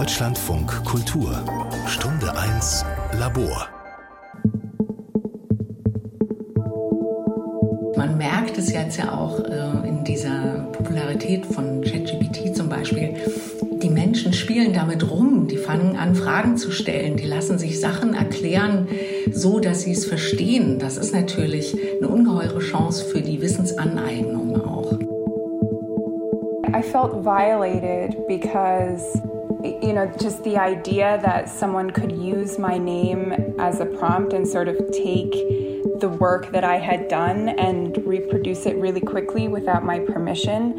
Deutschlandfunk Kultur Stunde 1 Labor Man merkt es jetzt ja auch äh, in dieser Popularität von ChatGPT zum Beispiel. Die Menschen spielen damit rum, die fangen an, Fragen zu stellen, die lassen sich Sachen erklären, so dass sie es verstehen. Das ist natürlich eine ungeheure Chance für die Wissensaneignung auch. I felt violated because you know, just the idea that someone could use my name as a prompt and sort of take the work that I had done and reproduce it really quickly without my permission.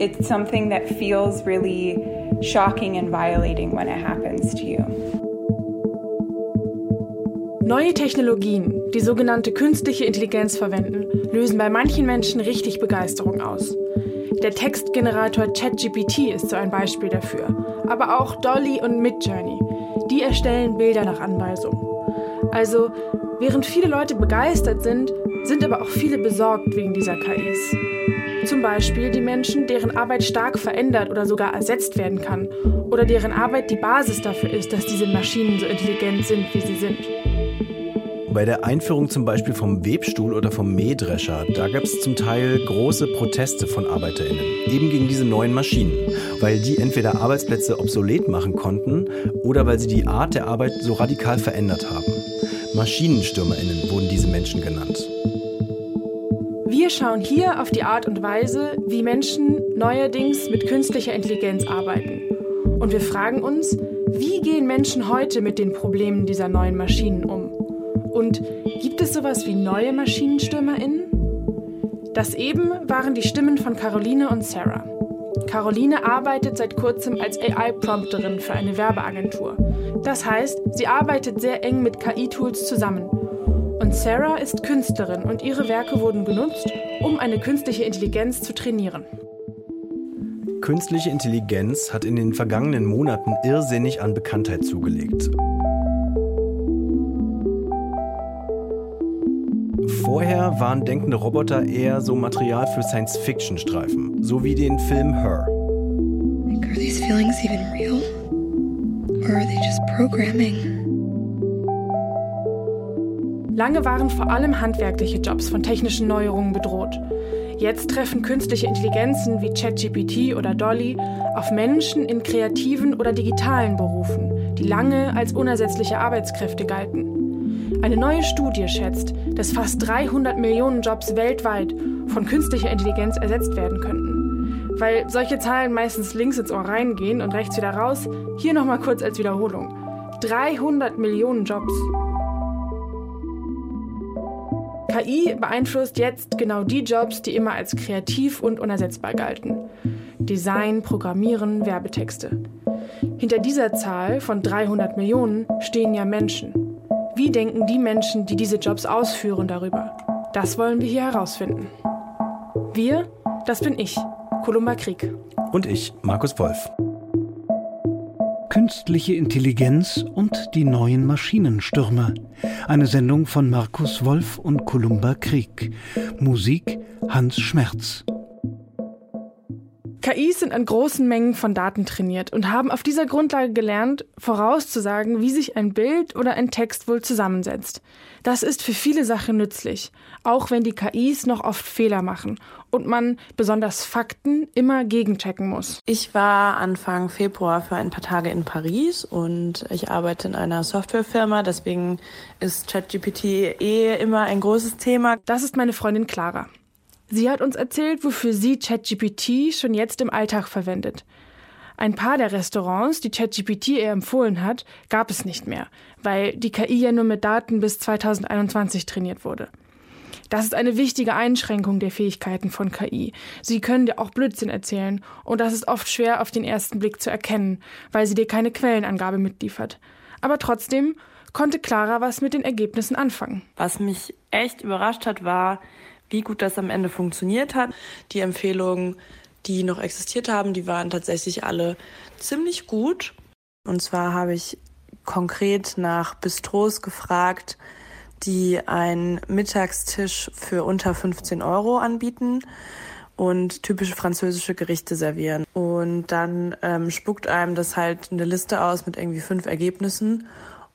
It's something that feels really shocking and violating when it happens to you. Neue Technologien, die sogenannte künstliche Intelligenz verwenden, lösen bei manchen Menschen richtig Begeisterung aus. Der Textgenerator ChatGPT ist so ein Beispiel dafür. Aber auch Dolly und Midjourney. Die erstellen Bilder nach Anweisung. Also, während viele Leute begeistert sind, sind aber auch viele besorgt wegen dieser KIs. Zum Beispiel die Menschen, deren Arbeit stark verändert oder sogar ersetzt werden kann. Oder deren Arbeit die Basis dafür ist, dass diese Maschinen so intelligent sind, wie sie sind. Bei der Einführung zum Beispiel vom Webstuhl oder vom Mähdrescher, da gab es zum Teil große Proteste von ArbeiterInnen, eben gegen diese neuen Maschinen, weil die entweder Arbeitsplätze obsolet machen konnten oder weil sie die Art der Arbeit so radikal verändert haben. MaschinenstürmerInnen wurden diese Menschen genannt. Wir schauen hier auf die Art und Weise, wie Menschen neuerdings mit künstlicher Intelligenz arbeiten. Und wir fragen uns, wie gehen Menschen heute mit den Problemen dieser neuen Maschinen um? Und gibt es sowas wie neue MaschinenstürmerInnen? Das eben waren die Stimmen von Caroline und Sarah. Caroline arbeitet seit kurzem als AI-Prompterin für eine Werbeagentur. Das heißt, sie arbeitet sehr eng mit KI-Tools zusammen. Und Sarah ist Künstlerin und ihre Werke wurden genutzt, um eine künstliche Intelligenz zu trainieren. Künstliche Intelligenz hat in den vergangenen Monaten irrsinnig an Bekanntheit zugelegt. Vorher waren denkende Roboter eher so Material für Science-Fiction-Streifen, so wie den Film Her. Are these feelings even real? Or are they just programming? Lange waren vor allem handwerkliche Jobs von technischen Neuerungen bedroht. Jetzt treffen künstliche Intelligenzen wie ChatGPT oder Dolly auf Menschen in kreativen oder digitalen Berufen, die lange als unersetzliche Arbeitskräfte galten. Eine neue Studie schätzt, dass fast 300 Millionen Jobs weltweit von künstlicher Intelligenz ersetzt werden könnten. Weil solche Zahlen meistens links ins Ohr reingehen und rechts wieder raus, hier nochmal kurz als Wiederholung. 300 Millionen Jobs. KI beeinflusst jetzt genau die Jobs, die immer als kreativ und unersetzbar galten. Design, Programmieren, Werbetexte. Hinter dieser Zahl von 300 Millionen stehen ja Menschen. Wie denken die Menschen, die diese Jobs ausführen, darüber? Das wollen wir hier herausfinden. Wir, das bin ich, Kolumba Krieg. Und ich, Markus Wolf. Künstliche Intelligenz und die neuen Maschinenstürmer. Eine Sendung von Markus Wolf und Kolumba Krieg. Musik Hans Schmerz. KIs sind an großen Mengen von Daten trainiert und haben auf dieser Grundlage gelernt, vorauszusagen, wie sich ein Bild oder ein Text wohl zusammensetzt. Das ist für viele Sachen nützlich, auch wenn die KIs noch oft Fehler machen und man besonders Fakten immer gegenchecken muss. Ich war Anfang Februar für ein paar Tage in Paris und ich arbeite in einer Softwarefirma, deswegen ist ChatGPT eh immer ein großes Thema. Das ist meine Freundin Clara. Sie hat uns erzählt, wofür sie ChatGPT schon jetzt im Alltag verwendet. Ein paar der Restaurants, die ChatGPT ihr empfohlen hat, gab es nicht mehr, weil die KI ja nur mit Daten bis 2021 trainiert wurde. Das ist eine wichtige Einschränkung der Fähigkeiten von KI. Sie können dir auch Blödsinn erzählen und das ist oft schwer auf den ersten Blick zu erkennen, weil sie dir keine Quellenangabe mitliefert. Aber trotzdem konnte Clara was mit den Ergebnissen anfangen. Was mich echt überrascht hat, war, wie gut das am Ende funktioniert hat. Die Empfehlungen, die noch existiert haben, die waren tatsächlich alle ziemlich gut. Und zwar habe ich konkret nach Bistros gefragt, die einen Mittagstisch für unter 15 Euro anbieten. und typische französische Gerichte servieren. Und dann ähm, spuckt einem das halt eine Liste aus mit irgendwie fünf Ergebnissen.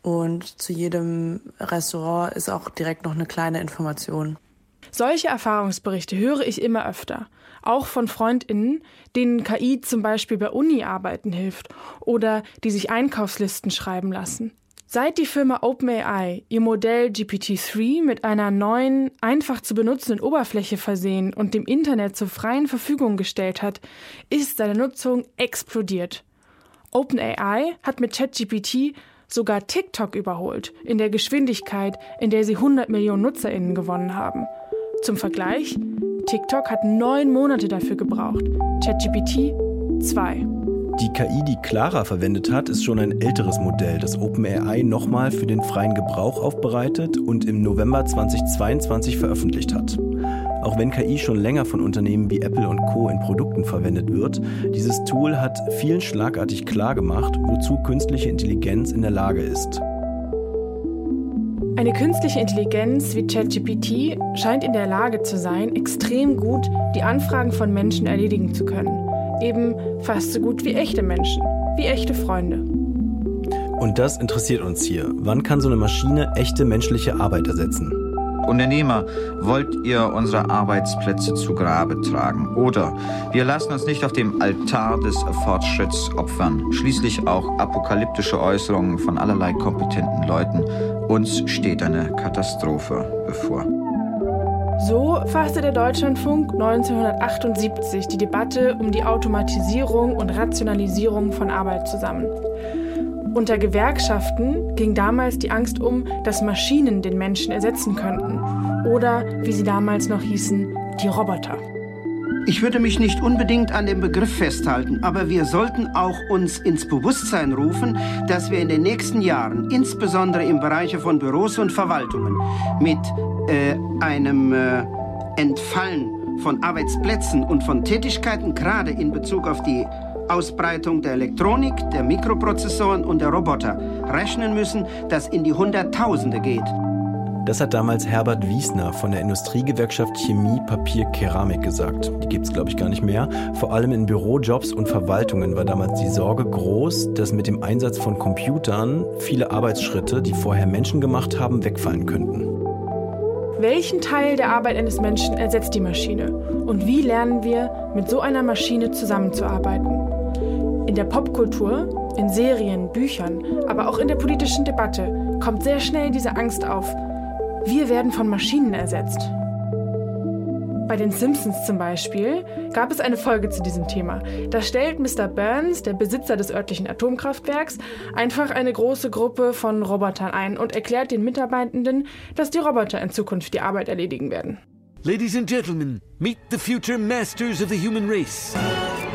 Und zu jedem Restaurant ist auch direkt noch eine kleine Information. Solche Erfahrungsberichte höre ich immer öfter. Auch von FreundInnen, denen KI zum Beispiel bei Uni-Arbeiten hilft oder die sich Einkaufslisten schreiben lassen. Seit die Firma OpenAI ihr Modell GPT-3 mit einer neuen, einfach zu benutzenden Oberfläche versehen und dem Internet zur freien Verfügung gestellt hat, ist seine Nutzung explodiert. OpenAI hat mit ChatGPT sogar TikTok überholt, in der Geschwindigkeit, in der sie 100 Millionen NutzerInnen gewonnen haben. Zum Vergleich, TikTok hat neun Monate dafür gebraucht, ChatGPT zwei. Die KI, die Clara verwendet hat, ist schon ein älteres Modell, das OpenAI nochmal für den freien Gebrauch aufbereitet und im November 2022 veröffentlicht hat. Auch wenn KI schon länger von Unternehmen wie Apple und Co. in Produkten verwendet wird, dieses Tool hat vielen schlagartig klargemacht, wozu künstliche Intelligenz in der Lage ist. Eine künstliche Intelligenz wie ChatGPT scheint in der Lage zu sein, extrem gut die Anfragen von Menschen erledigen zu können eben fast so gut wie echte Menschen, wie echte Freunde. Und das interessiert uns hier. Wann kann so eine Maschine echte menschliche Arbeit ersetzen? Unternehmer, wollt ihr unsere Arbeitsplätze zu Grabe tragen? Oder wir lassen uns nicht auf dem Altar des Fortschritts opfern. Schließlich auch apokalyptische Äußerungen von allerlei kompetenten Leuten. Uns steht eine Katastrophe bevor. So fasste der Deutschlandfunk 1978 die Debatte um die Automatisierung und Rationalisierung von Arbeit zusammen. Unter Gewerkschaften ging damals die Angst um, dass Maschinen den Menschen ersetzen könnten. Oder, wie sie damals noch hießen, die Roboter. Ich würde mich nicht unbedingt an dem Begriff festhalten, aber wir sollten auch uns ins Bewusstsein rufen, dass wir in den nächsten Jahren, insbesondere im Bereich von Büros und Verwaltungen, mit äh, einem äh, Entfallen von Arbeitsplätzen und von Tätigkeiten, gerade in Bezug auf die Ausbreitung der Elektronik, der Mikroprozessoren und der Roboter, rechnen müssen, das in die Hunderttausende geht. Das hat damals Herbert Wiesner von der Industriegewerkschaft Chemie, Papier, Keramik gesagt. Die gibt es, glaube ich, gar nicht mehr. Vor allem in Bürojobs und Verwaltungen war damals die Sorge groß, dass mit dem Einsatz von Computern viele Arbeitsschritte, die vorher Menschen gemacht haben, wegfallen könnten. Welchen Teil der Arbeit eines Menschen ersetzt die Maschine? Und wie lernen wir, mit so einer Maschine zusammenzuarbeiten? In der Popkultur, in Serien, Büchern, aber auch in der politischen Debatte kommt sehr schnell diese Angst auf. Wir werden von Maschinen ersetzt. Bei den Simpsons zum Beispiel gab es eine Folge zu diesem Thema. Da stellt Mr. Burns, der Besitzer des örtlichen Atomkraftwerks, einfach eine große Gruppe von Robotern ein und erklärt den Mitarbeitenden, dass die Roboter in Zukunft die Arbeit erledigen werden. Ladies and gentlemen, meet the future masters of the human race.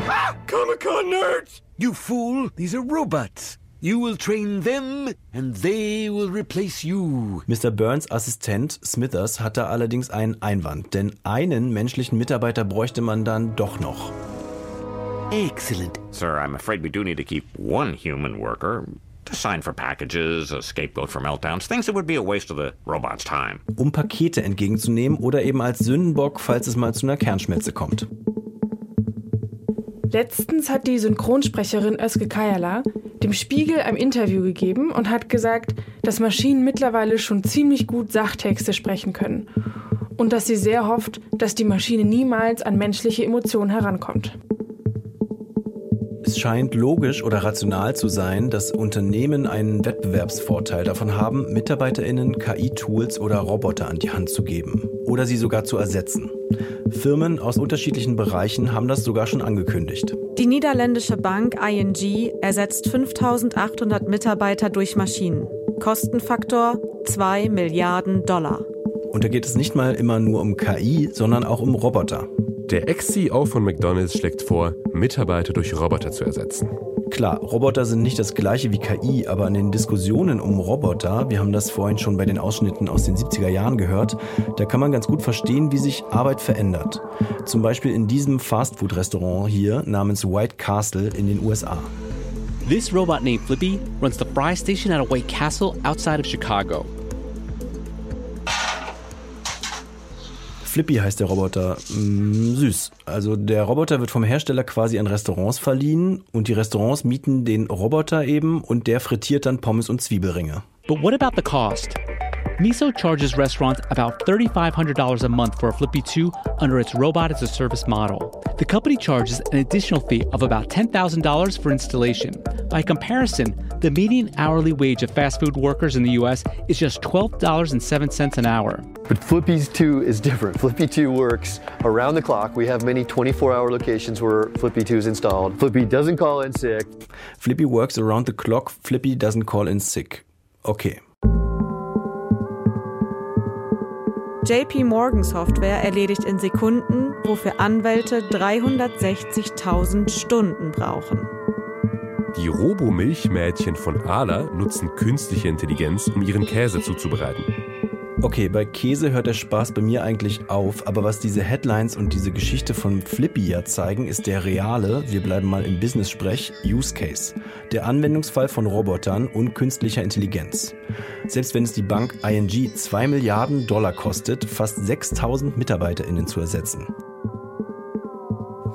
Ah, Comic-Con nerds! You fool, these are robots. You will train them and they will replace you. Mr. Burns Assistent Smithers hatte allerdings einen Einwand, denn einen menschlichen Mitarbeiter bräuchte man dann doch noch. Excellent. Sir, I'm afraid we do need to keep one human worker. To sign for packages, a scapegoat for meltdowns, things that would be a waste of the robot's time. Um Pakete entgegenzunehmen oder eben als Sündenbock, falls es mal zu einer Kernschmelze kommt. Letztens hat die Synchronsprecherin Özge Kayala dem Spiegel ein Interview gegeben und hat gesagt, dass Maschinen mittlerweile schon ziemlich gut Sachtexte sprechen können und dass sie sehr hofft, dass die Maschine niemals an menschliche Emotionen herankommt. Es scheint logisch oder rational zu sein, dass Unternehmen einen Wettbewerbsvorteil davon haben, Mitarbeiterinnen KI-Tools oder Roboter an die Hand zu geben oder sie sogar zu ersetzen. Firmen aus unterschiedlichen Bereichen haben das sogar schon angekündigt. Die niederländische Bank ING ersetzt 5800 Mitarbeiter durch Maschinen. Kostenfaktor 2 Milliarden Dollar. Und da geht es nicht mal immer nur um KI, sondern auch um Roboter. Der Ex-CEO von McDonald's schlägt vor, Mitarbeiter durch Roboter zu ersetzen. Klar, Roboter sind nicht das gleiche wie KI, aber in den Diskussionen um Roboter, wir haben das vorhin schon bei den Ausschnitten aus den 70er Jahren gehört, da kann man ganz gut verstehen, wie sich Arbeit verändert. Zum Beispiel in diesem Fastfood-Restaurant hier namens White Castle in den USA. This robot named Flippy runs the fry station at a White Castle outside of Chicago. Flippy heißt der Roboter. Mm, süß. Also der Roboter wird vom Hersteller quasi an Restaurants verliehen und die Restaurants mieten den Roboter eben und der frittiert dann Pommes und Zwiebelringe. But what about the cost? Miso charges restaurants about $3,500 a month for a Flippy 2 under its robot as a service model. The company charges an additional fee of about $10,000 for installation. By comparison, the median hourly wage of fast food workers in the US is just $12.07 an hour. But Flippy's 2 is different. Flippy 2 works around the clock. We have many 24 hour locations where Flippy 2 is installed. Flippy doesn't call in sick. Flippy works around the clock. Flippy doesn't call in sick. Okay. JP Morgan Software erledigt in Sekunden, wofür Anwälte 360.000 Stunden brauchen. Die Robo-Milchmädchen von Ala nutzen künstliche Intelligenz, um ihren Käse zuzubereiten. Okay, bei Käse hört der Spaß bei mir eigentlich auf, aber was diese Headlines und diese Geschichte von Flippy ja zeigen, ist der reale, wir bleiben mal im Business-Sprech, Use Case. Der Anwendungsfall von Robotern und künstlicher Intelligenz. Selbst wenn es die Bank ING 2 Milliarden Dollar kostet, fast 6000 MitarbeiterInnen zu ersetzen.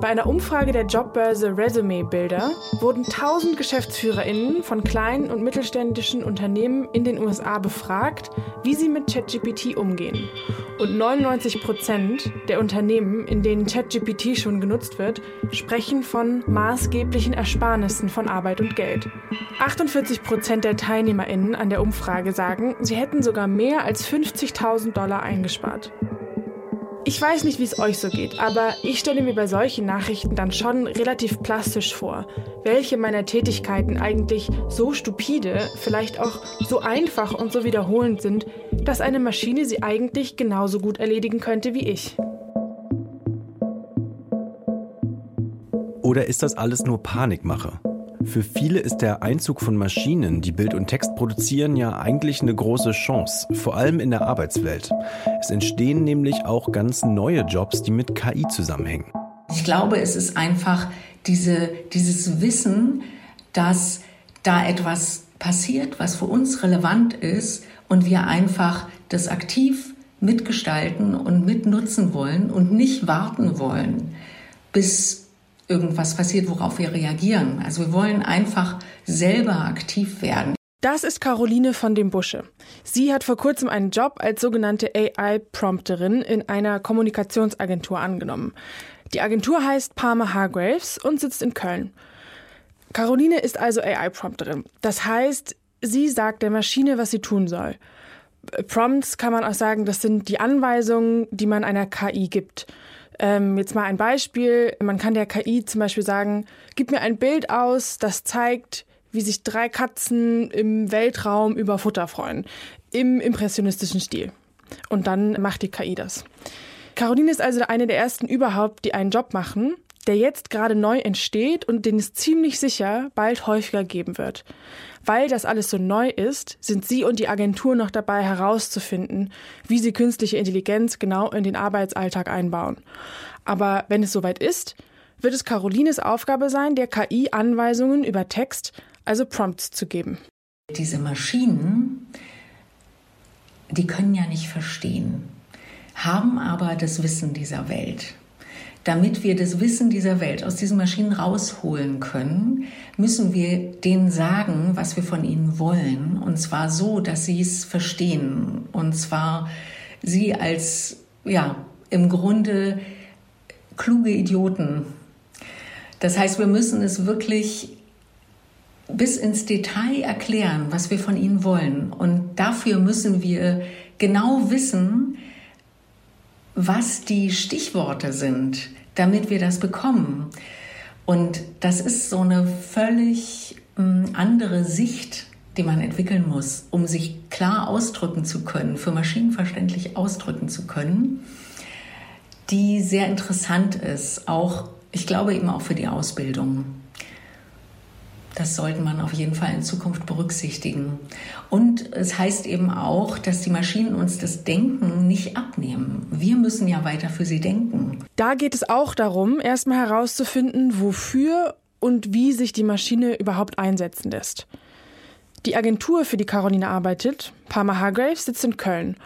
Bei einer Umfrage der Jobbörse Resume Builder wurden 1000 GeschäftsführerInnen von kleinen und mittelständischen Unternehmen in den USA befragt, wie sie mit ChatGPT umgehen. Und 99 Prozent der Unternehmen, in denen ChatGPT schon genutzt wird, sprechen von maßgeblichen Ersparnissen von Arbeit und Geld. 48 Prozent der TeilnehmerInnen an der Umfrage sagen, sie hätten sogar mehr als 50.000 Dollar eingespart. Ich weiß nicht, wie es euch so geht, aber ich stelle mir bei solchen Nachrichten dann schon relativ plastisch vor, welche meiner Tätigkeiten eigentlich so stupide, vielleicht auch so einfach und so wiederholend sind, dass eine Maschine sie eigentlich genauso gut erledigen könnte wie ich. Oder ist das alles nur Panikmache? Für viele ist der Einzug von Maschinen, die Bild und Text produzieren, ja eigentlich eine große Chance, vor allem in der Arbeitswelt. Es entstehen nämlich auch ganz neue Jobs, die mit KI zusammenhängen. Ich glaube, es ist einfach diese, dieses Wissen, dass da etwas passiert, was für uns relevant ist und wir einfach das aktiv mitgestalten und mitnutzen wollen und nicht warten wollen, bis irgendwas passiert, worauf wir reagieren. Also wir wollen einfach selber aktiv werden. Das ist Caroline von dem Busche. Sie hat vor kurzem einen Job als sogenannte AI-Prompterin in einer Kommunikationsagentur angenommen. Die Agentur heißt Palmer Hargraves und sitzt in Köln. Caroline ist also AI-Prompterin. Das heißt, sie sagt der Maschine, was sie tun soll. Prompts kann man auch sagen, das sind die Anweisungen, die man einer KI gibt. Ähm, jetzt mal ein Beispiel. Man kann der KI zum Beispiel sagen, gib mir ein Bild aus, das zeigt, wie sich drei Katzen im Weltraum über Futter freuen. Im impressionistischen Stil. Und dann macht die KI das. Caroline ist also eine der ersten überhaupt, die einen Job machen, der jetzt gerade neu entsteht und den es ziemlich sicher bald häufiger geben wird. Weil das alles so neu ist, sind Sie und die Agentur noch dabei herauszufinden, wie Sie künstliche Intelligenz genau in den Arbeitsalltag einbauen. Aber wenn es soweit ist, wird es Carolines Aufgabe sein, der KI Anweisungen über Text, also Prompts zu geben. Diese Maschinen, die können ja nicht verstehen, haben aber das Wissen dieser Welt. Damit wir das Wissen dieser Welt aus diesen Maschinen rausholen können, müssen wir denen sagen, was wir von ihnen wollen. Und zwar so, dass sie es verstehen. Und zwar sie als, ja, im Grunde kluge Idioten. Das heißt, wir müssen es wirklich bis ins Detail erklären, was wir von ihnen wollen. Und dafür müssen wir genau wissen, was die Stichworte sind, damit wir das bekommen. Und das ist so eine völlig hm, andere Sicht, die man entwickeln muss, um sich klar ausdrücken zu können, für Maschinen verständlich ausdrücken zu können, die sehr interessant ist, auch, ich glaube eben auch für die Ausbildung. Das sollte man auf jeden Fall in Zukunft berücksichtigen. Und es heißt eben auch, dass die Maschinen uns das Denken nicht abnehmen. Wir müssen ja weiter für sie denken. Da geht es auch darum, erstmal herauszufinden, wofür und wie sich die Maschine überhaupt einsetzen lässt. Die Agentur, für die Caroline arbeitet, Parma Hargraves, sitzt in Köln.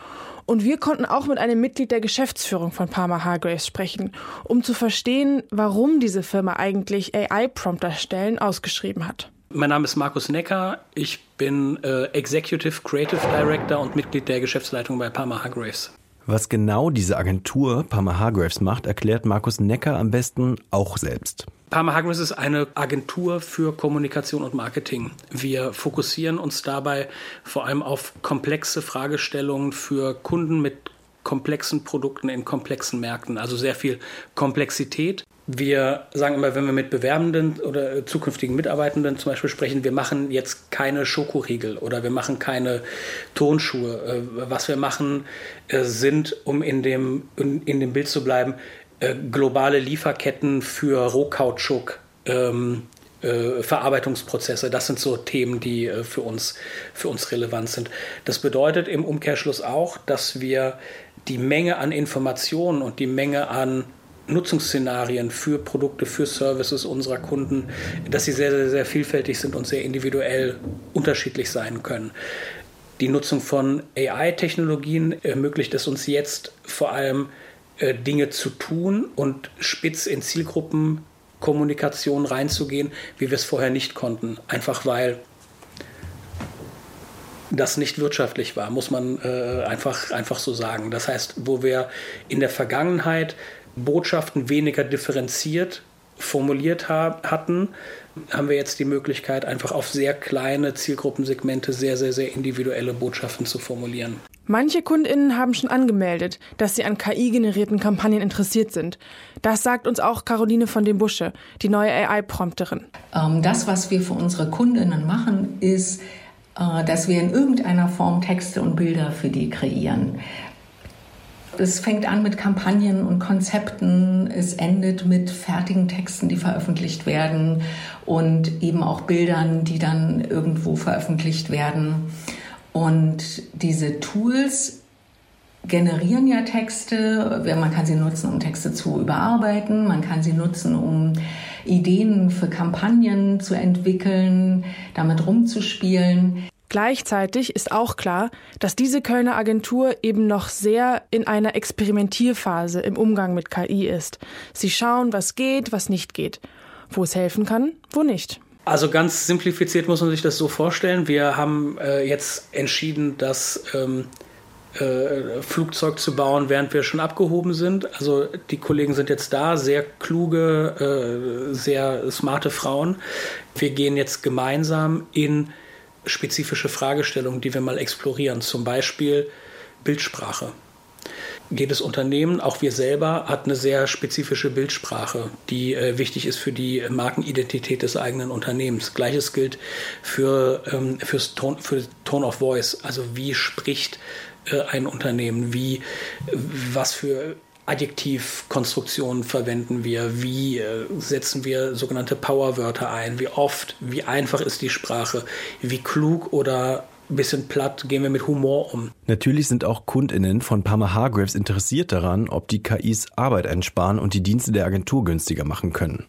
Und wir konnten auch mit einem Mitglied der Geschäftsführung von Parma Hargraves sprechen, um zu verstehen, warum diese Firma eigentlich AI-Prompter-Stellen ausgeschrieben hat. Mein Name ist Markus Necker. Ich bin äh, Executive Creative Director und Mitglied der Geschäftsleitung bei Parma Hargraves. Was genau diese Agentur Parma Hargraves macht, erklärt Markus Necker am besten auch selbst. Parma Hargraves ist eine Agentur für Kommunikation und Marketing. Wir fokussieren uns dabei vor allem auf komplexe Fragestellungen für Kunden mit komplexen Produkten in komplexen Märkten, also sehr viel Komplexität. Wir sagen immer, wenn wir mit Bewerbenden oder zukünftigen Mitarbeitenden zum Beispiel sprechen, wir machen jetzt keine Schokoriegel oder wir machen keine Tonschuhe. Äh, was wir machen, äh, sind, um in dem, in dem Bild zu bleiben, äh, globale Lieferketten für Rohkautschuk. Ähm, äh, Verarbeitungsprozesse, das sind so Themen, die äh, für, uns, für uns relevant sind. Das bedeutet im Umkehrschluss auch, dass wir die Menge an Informationen und die Menge an Nutzungsszenarien für Produkte, für Services unserer Kunden, dass sie sehr, sehr, sehr vielfältig sind und sehr individuell unterschiedlich sein können. Die Nutzung von AI-Technologien ermöglicht es uns jetzt vor allem, äh, Dinge zu tun und spitz in Zielgruppenkommunikation reinzugehen, wie wir es vorher nicht konnten. Einfach weil das nicht wirtschaftlich war, muss man äh, einfach, einfach so sagen. Das heißt, wo wir in der Vergangenheit Botschaften weniger differenziert formuliert hatten, haben wir jetzt die Möglichkeit, einfach auf sehr kleine Zielgruppensegmente sehr, sehr, sehr individuelle Botschaften zu formulieren. Manche Kundinnen haben schon angemeldet, dass sie an KI-generierten Kampagnen interessiert sind. Das sagt uns auch Caroline von dem Busche, die neue AI-Prompterin. Ähm, das, was wir für unsere Kundinnen machen, ist, äh, dass wir in irgendeiner Form Texte und Bilder für die kreieren. Es fängt an mit Kampagnen und Konzepten, es endet mit fertigen Texten, die veröffentlicht werden und eben auch Bildern, die dann irgendwo veröffentlicht werden. Und diese Tools generieren ja Texte. Man kann sie nutzen, um Texte zu überarbeiten. Man kann sie nutzen, um Ideen für Kampagnen zu entwickeln, damit rumzuspielen. Gleichzeitig ist auch klar, dass diese Kölner Agentur eben noch sehr in einer Experimentierphase im Umgang mit KI ist. Sie schauen, was geht, was nicht geht, wo es helfen kann, wo nicht. Also ganz simplifiziert muss man sich das so vorstellen. Wir haben äh, jetzt entschieden, das ähm, äh, Flugzeug zu bauen, während wir schon abgehoben sind. Also die Kollegen sind jetzt da, sehr kluge, äh, sehr smarte Frauen. Wir gehen jetzt gemeinsam in spezifische Fragestellungen, die wir mal explorieren. Zum Beispiel Bildsprache. Jedes Unternehmen, auch wir selber, hat eine sehr spezifische Bildsprache, die äh, wichtig ist für die Markenidentität des eigenen Unternehmens. Gleiches gilt für, ähm, fürs Tone, für Tone of Voice. Also wie spricht äh, ein Unternehmen? Wie, was für Adjektivkonstruktionen verwenden wir? Wie äh, setzen wir sogenannte Powerwörter ein? Wie oft? Wie einfach ist die Sprache? Wie klug oder ein bisschen platt gehen wir mit Humor um? Natürlich sind auch KundInnen von Parma Hargraves interessiert daran, ob die KIs Arbeit einsparen und die Dienste der Agentur günstiger machen können.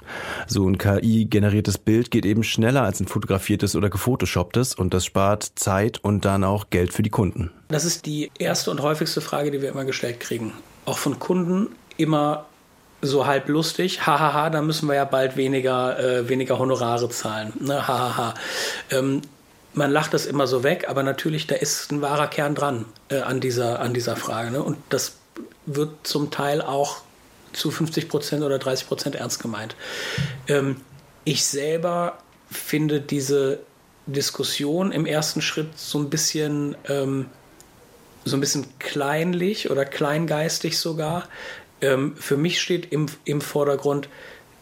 So ein KI-generiertes Bild geht eben schneller als ein fotografiertes oder gefotoshopptes und das spart Zeit und dann auch Geld für die Kunden. Das ist die erste und häufigste Frage, die wir immer gestellt kriegen auch von Kunden immer so halb lustig, hahaha, da müssen wir ja bald weniger, äh, weniger Honorare zahlen. Ne? Hahaha. Ähm, man lacht das immer so weg, aber natürlich, da ist ein wahrer Kern dran äh, an, dieser, an dieser Frage. Ne? Und das wird zum Teil auch zu 50 Prozent oder 30 Prozent ernst gemeint. Ähm, ich selber finde diese Diskussion im ersten Schritt so ein bisschen ähm, so ein bisschen kleinlich oder kleingeistig sogar. Ähm, für mich steht im, im Vordergrund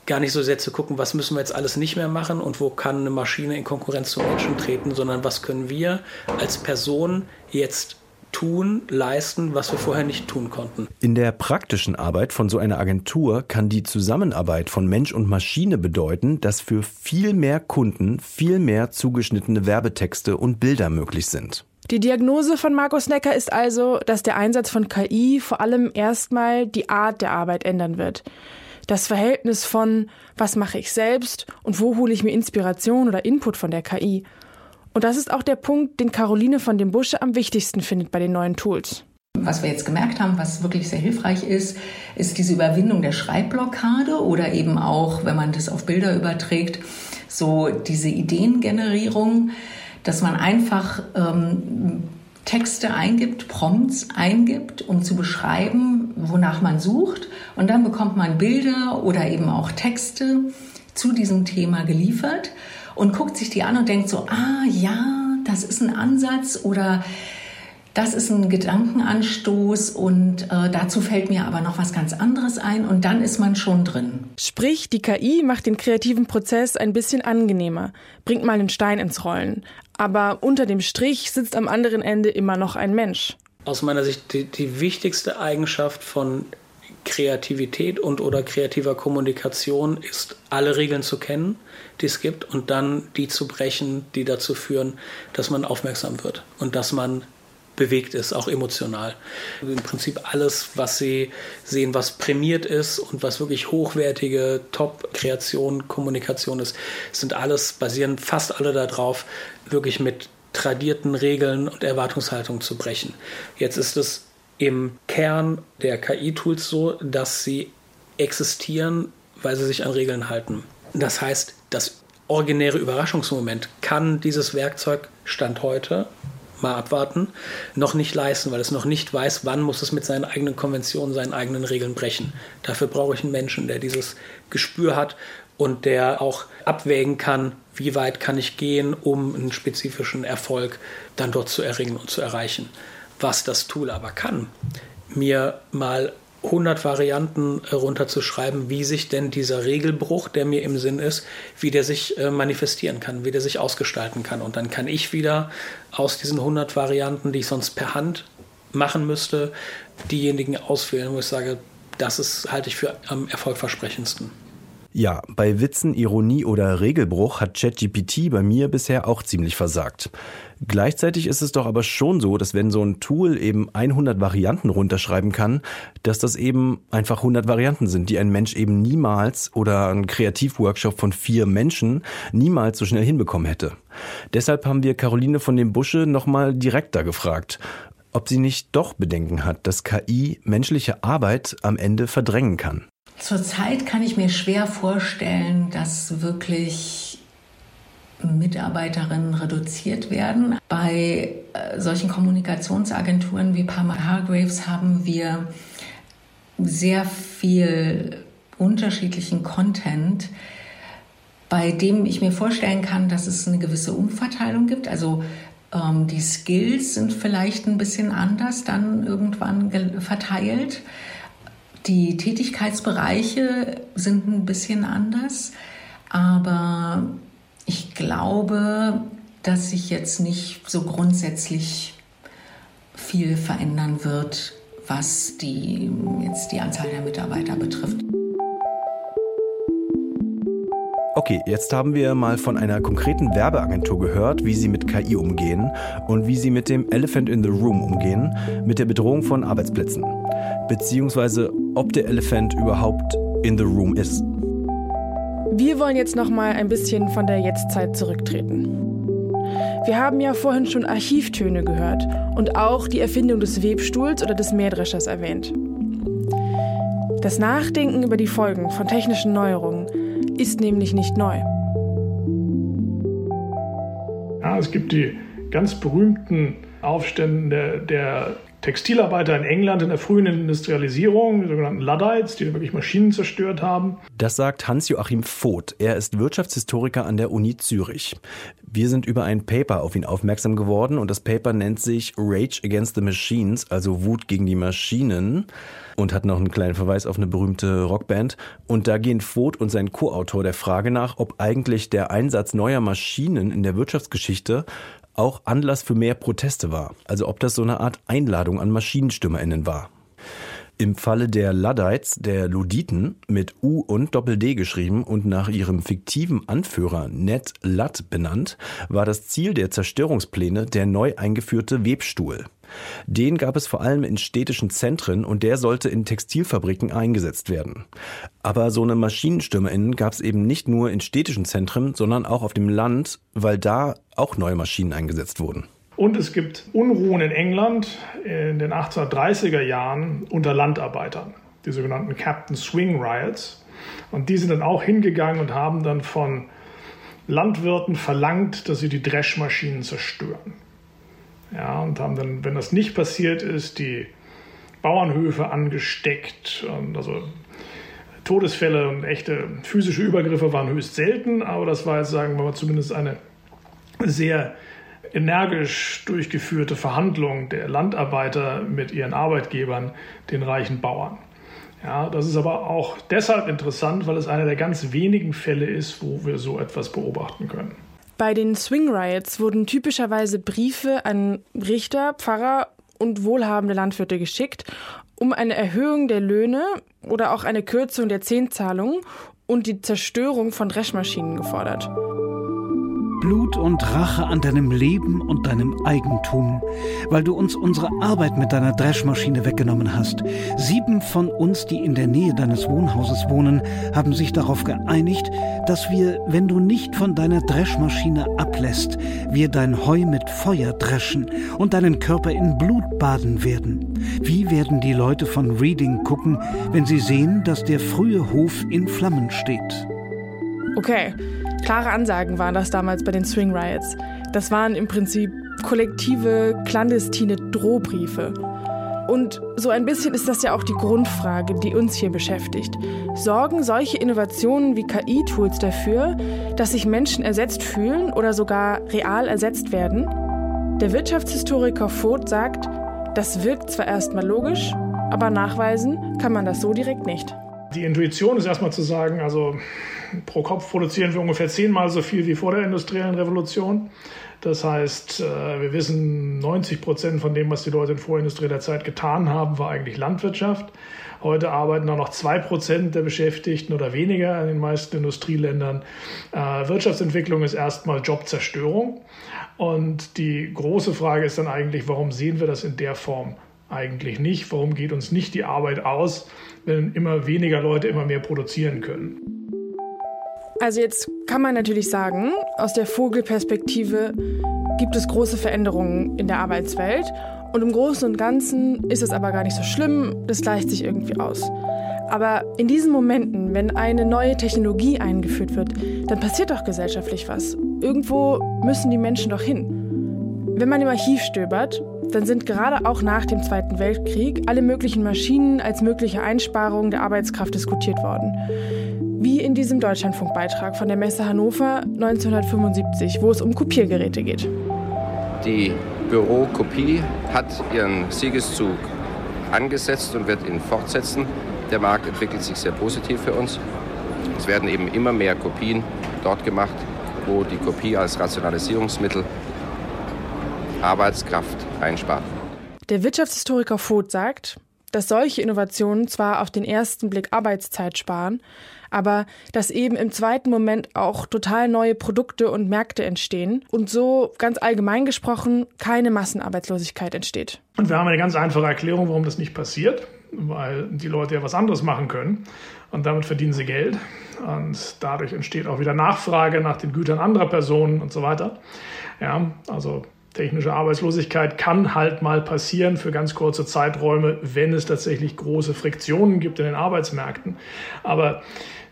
gar nicht so sehr zu gucken, was müssen wir jetzt alles nicht mehr machen und wo kann eine Maschine in Konkurrenz zum Menschen treten, sondern was können wir als Person jetzt tun, leisten, was wir vorher nicht tun konnten. In der praktischen Arbeit von so einer Agentur kann die Zusammenarbeit von Mensch und Maschine bedeuten, dass für viel mehr Kunden viel mehr zugeschnittene Werbetexte und Bilder möglich sind. Die Diagnose von Markus Necker ist also, dass der Einsatz von KI vor allem erstmal die Art der Arbeit ändern wird. Das Verhältnis von was mache ich selbst und wo hole ich mir Inspiration oder Input von der KI. Und das ist auch der Punkt, den Caroline von dem Busche am wichtigsten findet bei den neuen Tools. Was wir jetzt gemerkt haben, was wirklich sehr hilfreich ist, ist diese Überwindung der Schreibblockade oder eben auch, wenn man das auf Bilder überträgt, so diese Ideengenerierung, dass man einfach ähm, Texte eingibt, Prompts eingibt, um zu beschreiben, wonach man sucht. Und dann bekommt man Bilder oder eben auch Texte zu diesem Thema geliefert und guckt sich die an und denkt so, ah ja, das ist ein Ansatz oder das ist ein Gedankenanstoß und äh, dazu fällt mir aber noch was ganz anderes ein und dann ist man schon drin. Sprich, die KI macht den kreativen Prozess ein bisschen angenehmer, bringt mal einen Stein ins Rollen. Aber unter dem Strich sitzt am anderen Ende immer noch ein Mensch. Aus meiner Sicht die, die wichtigste Eigenschaft von Kreativität und oder kreativer Kommunikation ist, alle Regeln zu kennen, die es gibt, und dann die zu brechen, die dazu führen, dass man aufmerksam wird und dass man bewegt ist, auch emotional. Im Prinzip alles, was Sie sehen, was prämiert ist und was wirklich hochwertige Top-Kreation, Kommunikation ist, sind alles, basieren fast alle darauf, wirklich mit tradierten Regeln und Erwartungshaltungen zu brechen. Jetzt ist es im Kern der KI-Tools so, dass sie existieren, weil sie sich an Regeln halten. Das heißt, das originäre Überraschungsmoment kann dieses Werkzeug Stand heute mal abwarten, noch nicht leisten, weil es noch nicht weiß, wann muss es mit seinen eigenen Konventionen, seinen eigenen Regeln brechen. Dafür brauche ich einen Menschen, der dieses Gespür hat und der auch abwägen kann, wie weit kann ich gehen, um einen spezifischen Erfolg dann dort zu erringen und zu erreichen. Was das Tool aber kann, mir mal 100 Varianten äh, runterzuschreiben, wie sich denn dieser Regelbruch, der mir im Sinn ist, wie der sich äh, manifestieren kann, wie der sich ausgestalten kann. Und dann kann ich wieder aus diesen 100 Varianten, die ich sonst per Hand machen müsste, diejenigen auswählen, wo ich sage, das ist, halte ich für am erfolgversprechendsten. Ja, bei Witzen, Ironie oder Regelbruch hat ChatGPT bei mir bisher auch ziemlich versagt. Gleichzeitig ist es doch aber schon so, dass wenn so ein Tool eben 100 Varianten runterschreiben kann, dass das eben einfach 100 Varianten sind, die ein Mensch eben niemals oder ein Kreativworkshop von vier Menschen niemals so schnell hinbekommen hätte. Deshalb haben wir Caroline von dem Busche nochmal direkter gefragt, ob sie nicht doch Bedenken hat, dass KI menschliche Arbeit am Ende verdrängen kann. Zurzeit kann ich mir schwer vorstellen, dass wirklich Mitarbeiterinnen reduziert werden. Bei äh, solchen Kommunikationsagenturen wie Palmer Hargraves haben wir sehr viel unterschiedlichen Content, bei dem ich mir vorstellen kann, dass es eine gewisse Umverteilung gibt. Also ähm, die Skills sind vielleicht ein bisschen anders dann irgendwann verteilt. Die Tätigkeitsbereiche sind ein bisschen anders, aber ich glaube, dass sich jetzt nicht so grundsätzlich viel verändern wird, was die, jetzt die Anzahl der Mitarbeiter betrifft. Okay, jetzt haben wir mal von einer konkreten Werbeagentur gehört, wie sie mit KI umgehen und wie sie mit dem Elephant in the Room umgehen, mit der Bedrohung von Arbeitsplätzen. Beziehungsweise ob der Elefant überhaupt in the room ist. Wir wollen jetzt noch mal ein bisschen von der Jetztzeit zurücktreten. Wir haben ja vorhin schon Archivtöne gehört und auch die Erfindung des Webstuhls oder des Mähdreschers erwähnt. Das Nachdenken über die Folgen von technischen Neuerungen ist nämlich nicht neu. Ja, es gibt die ganz berühmten Aufstände der, der Textilarbeiter in England in der frühen Industrialisierung, die sogenannten Luddites, die wirklich Maschinen zerstört haben. Das sagt Hans-Joachim Voth. Er ist Wirtschaftshistoriker an der Uni Zürich. Wir sind über ein Paper auf ihn aufmerksam geworden und das Paper nennt sich Rage Against the Machines, also Wut gegen die Maschinen und hat noch einen kleinen Verweis auf eine berühmte Rockband. Und da gehen Voth und sein Co-Autor der Frage nach, ob eigentlich der Einsatz neuer Maschinen in der Wirtschaftsgeschichte auch Anlass für mehr Proteste war. Also ob das so eine Art Einladung an MaschinenstürmerInnen war. Im Falle der Luddites, der Luditen, mit U und Doppel-D geschrieben und nach ihrem fiktiven Anführer Ned Ludd benannt, war das Ziel der Zerstörungspläne der neu eingeführte Webstuhl. Den gab es vor allem in städtischen Zentren und der sollte in Textilfabriken eingesetzt werden. Aber so eine MaschinenstürmerInnen gab es eben nicht nur in städtischen Zentren, sondern auch auf dem Land, weil da auch neue Maschinen eingesetzt wurden. Und es gibt Unruhen in England in den 1830er Jahren unter Landarbeitern, die sogenannten Captain Swing Riots. Und die sind dann auch hingegangen und haben dann von Landwirten verlangt, dass sie die Dreschmaschinen zerstören. Ja, und haben dann, wenn das nicht passiert ist, die Bauernhöfe angesteckt. Und also Todesfälle und echte physische Übergriffe waren höchst selten, aber das war jetzt, sagen wir mal, zumindest eine sehr energisch durchgeführte Verhandlung der Landarbeiter mit ihren Arbeitgebern, den reichen Bauern. Ja, das ist aber auch deshalb interessant, weil es einer der ganz wenigen Fälle ist, wo wir so etwas beobachten können. Bei den Swing Riots wurden typischerweise Briefe an Richter, Pfarrer und wohlhabende Landwirte geschickt, um eine Erhöhung der Löhne oder auch eine Kürzung der Zehnzahlungen und die Zerstörung von Dreschmaschinen gefordert. Blut und Rache an deinem Leben und deinem Eigentum, weil du uns unsere Arbeit mit deiner Dreschmaschine weggenommen hast. Sieben von uns, die in der Nähe deines Wohnhauses wohnen, haben sich darauf geeinigt, dass wir, wenn du nicht von deiner Dreschmaschine ablässt, wir dein Heu mit Feuer dreschen und deinen Körper in Blut baden werden. Wie werden die Leute von Reading gucken, wenn sie sehen, dass der frühe Hof in Flammen steht? Okay, Klare Ansagen waren das damals bei den Swing Riots. Das waren im Prinzip kollektive, clandestine Drohbriefe. Und so ein bisschen ist das ja auch die Grundfrage, die uns hier beschäftigt. Sorgen solche Innovationen wie KI-Tools dafür, dass sich Menschen ersetzt fühlen oder sogar real ersetzt werden? Der Wirtschaftshistoriker Voth sagt, das wirkt zwar erstmal logisch, aber nachweisen kann man das so direkt nicht. Die Intuition ist erstmal zu sagen, also pro Kopf produzieren wir ungefähr zehnmal so viel wie vor der industriellen Revolution. Das heißt, äh, wir wissen, 90 Prozent von dem, was die Leute in vorindustrieller Zeit getan haben, war eigentlich Landwirtschaft. Heute arbeiten nur noch zwei Prozent der Beschäftigten oder weniger in den meisten Industrieländern. Äh, Wirtschaftsentwicklung ist erstmal Jobzerstörung. Und die große Frage ist dann eigentlich, warum sehen wir das in der Form eigentlich nicht? Warum geht uns nicht die Arbeit aus, wenn immer weniger Leute immer mehr produzieren können? Also jetzt kann man natürlich sagen, aus der Vogelperspektive gibt es große Veränderungen in der Arbeitswelt. Und im Großen und Ganzen ist es aber gar nicht so schlimm, das gleicht sich irgendwie aus. Aber in diesen Momenten, wenn eine neue Technologie eingeführt wird, dann passiert doch gesellschaftlich was. Irgendwo müssen die Menschen doch hin. Wenn man im Archiv stöbert, dann sind gerade auch nach dem Zweiten Weltkrieg alle möglichen Maschinen als mögliche Einsparung der Arbeitskraft diskutiert worden. Wie in diesem Deutschlandfunkbeitrag von der Messe Hannover 1975, wo es um Kopiergeräte geht. Die Bürokopie hat ihren Siegeszug angesetzt und wird ihn fortsetzen. Der Markt entwickelt sich sehr positiv für uns. Es werden eben immer mehr Kopien dort gemacht, wo die Kopie als Rationalisierungsmittel Arbeitskraft einspart. Der Wirtschaftshistoriker Voth sagt, dass solche Innovationen zwar auf den ersten Blick Arbeitszeit sparen, aber dass eben im zweiten Moment auch total neue Produkte und Märkte entstehen und so ganz allgemein gesprochen keine Massenarbeitslosigkeit entsteht. Und wir haben eine ganz einfache Erklärung, warum das nicht passiert, weil die Leute ja was anderes machen können und damit verdienen sie Geld und dadurch entsteht auch wieder Nachfrage nach den Gütern anderer Personen und so weiter. Ja, also technische Arbeitslosigkeit kann halt mal passieren für ganz kurze Zeiträume, wenn es tatsächlich große Friktionen gibt in den Arbeitsmärkten. Aber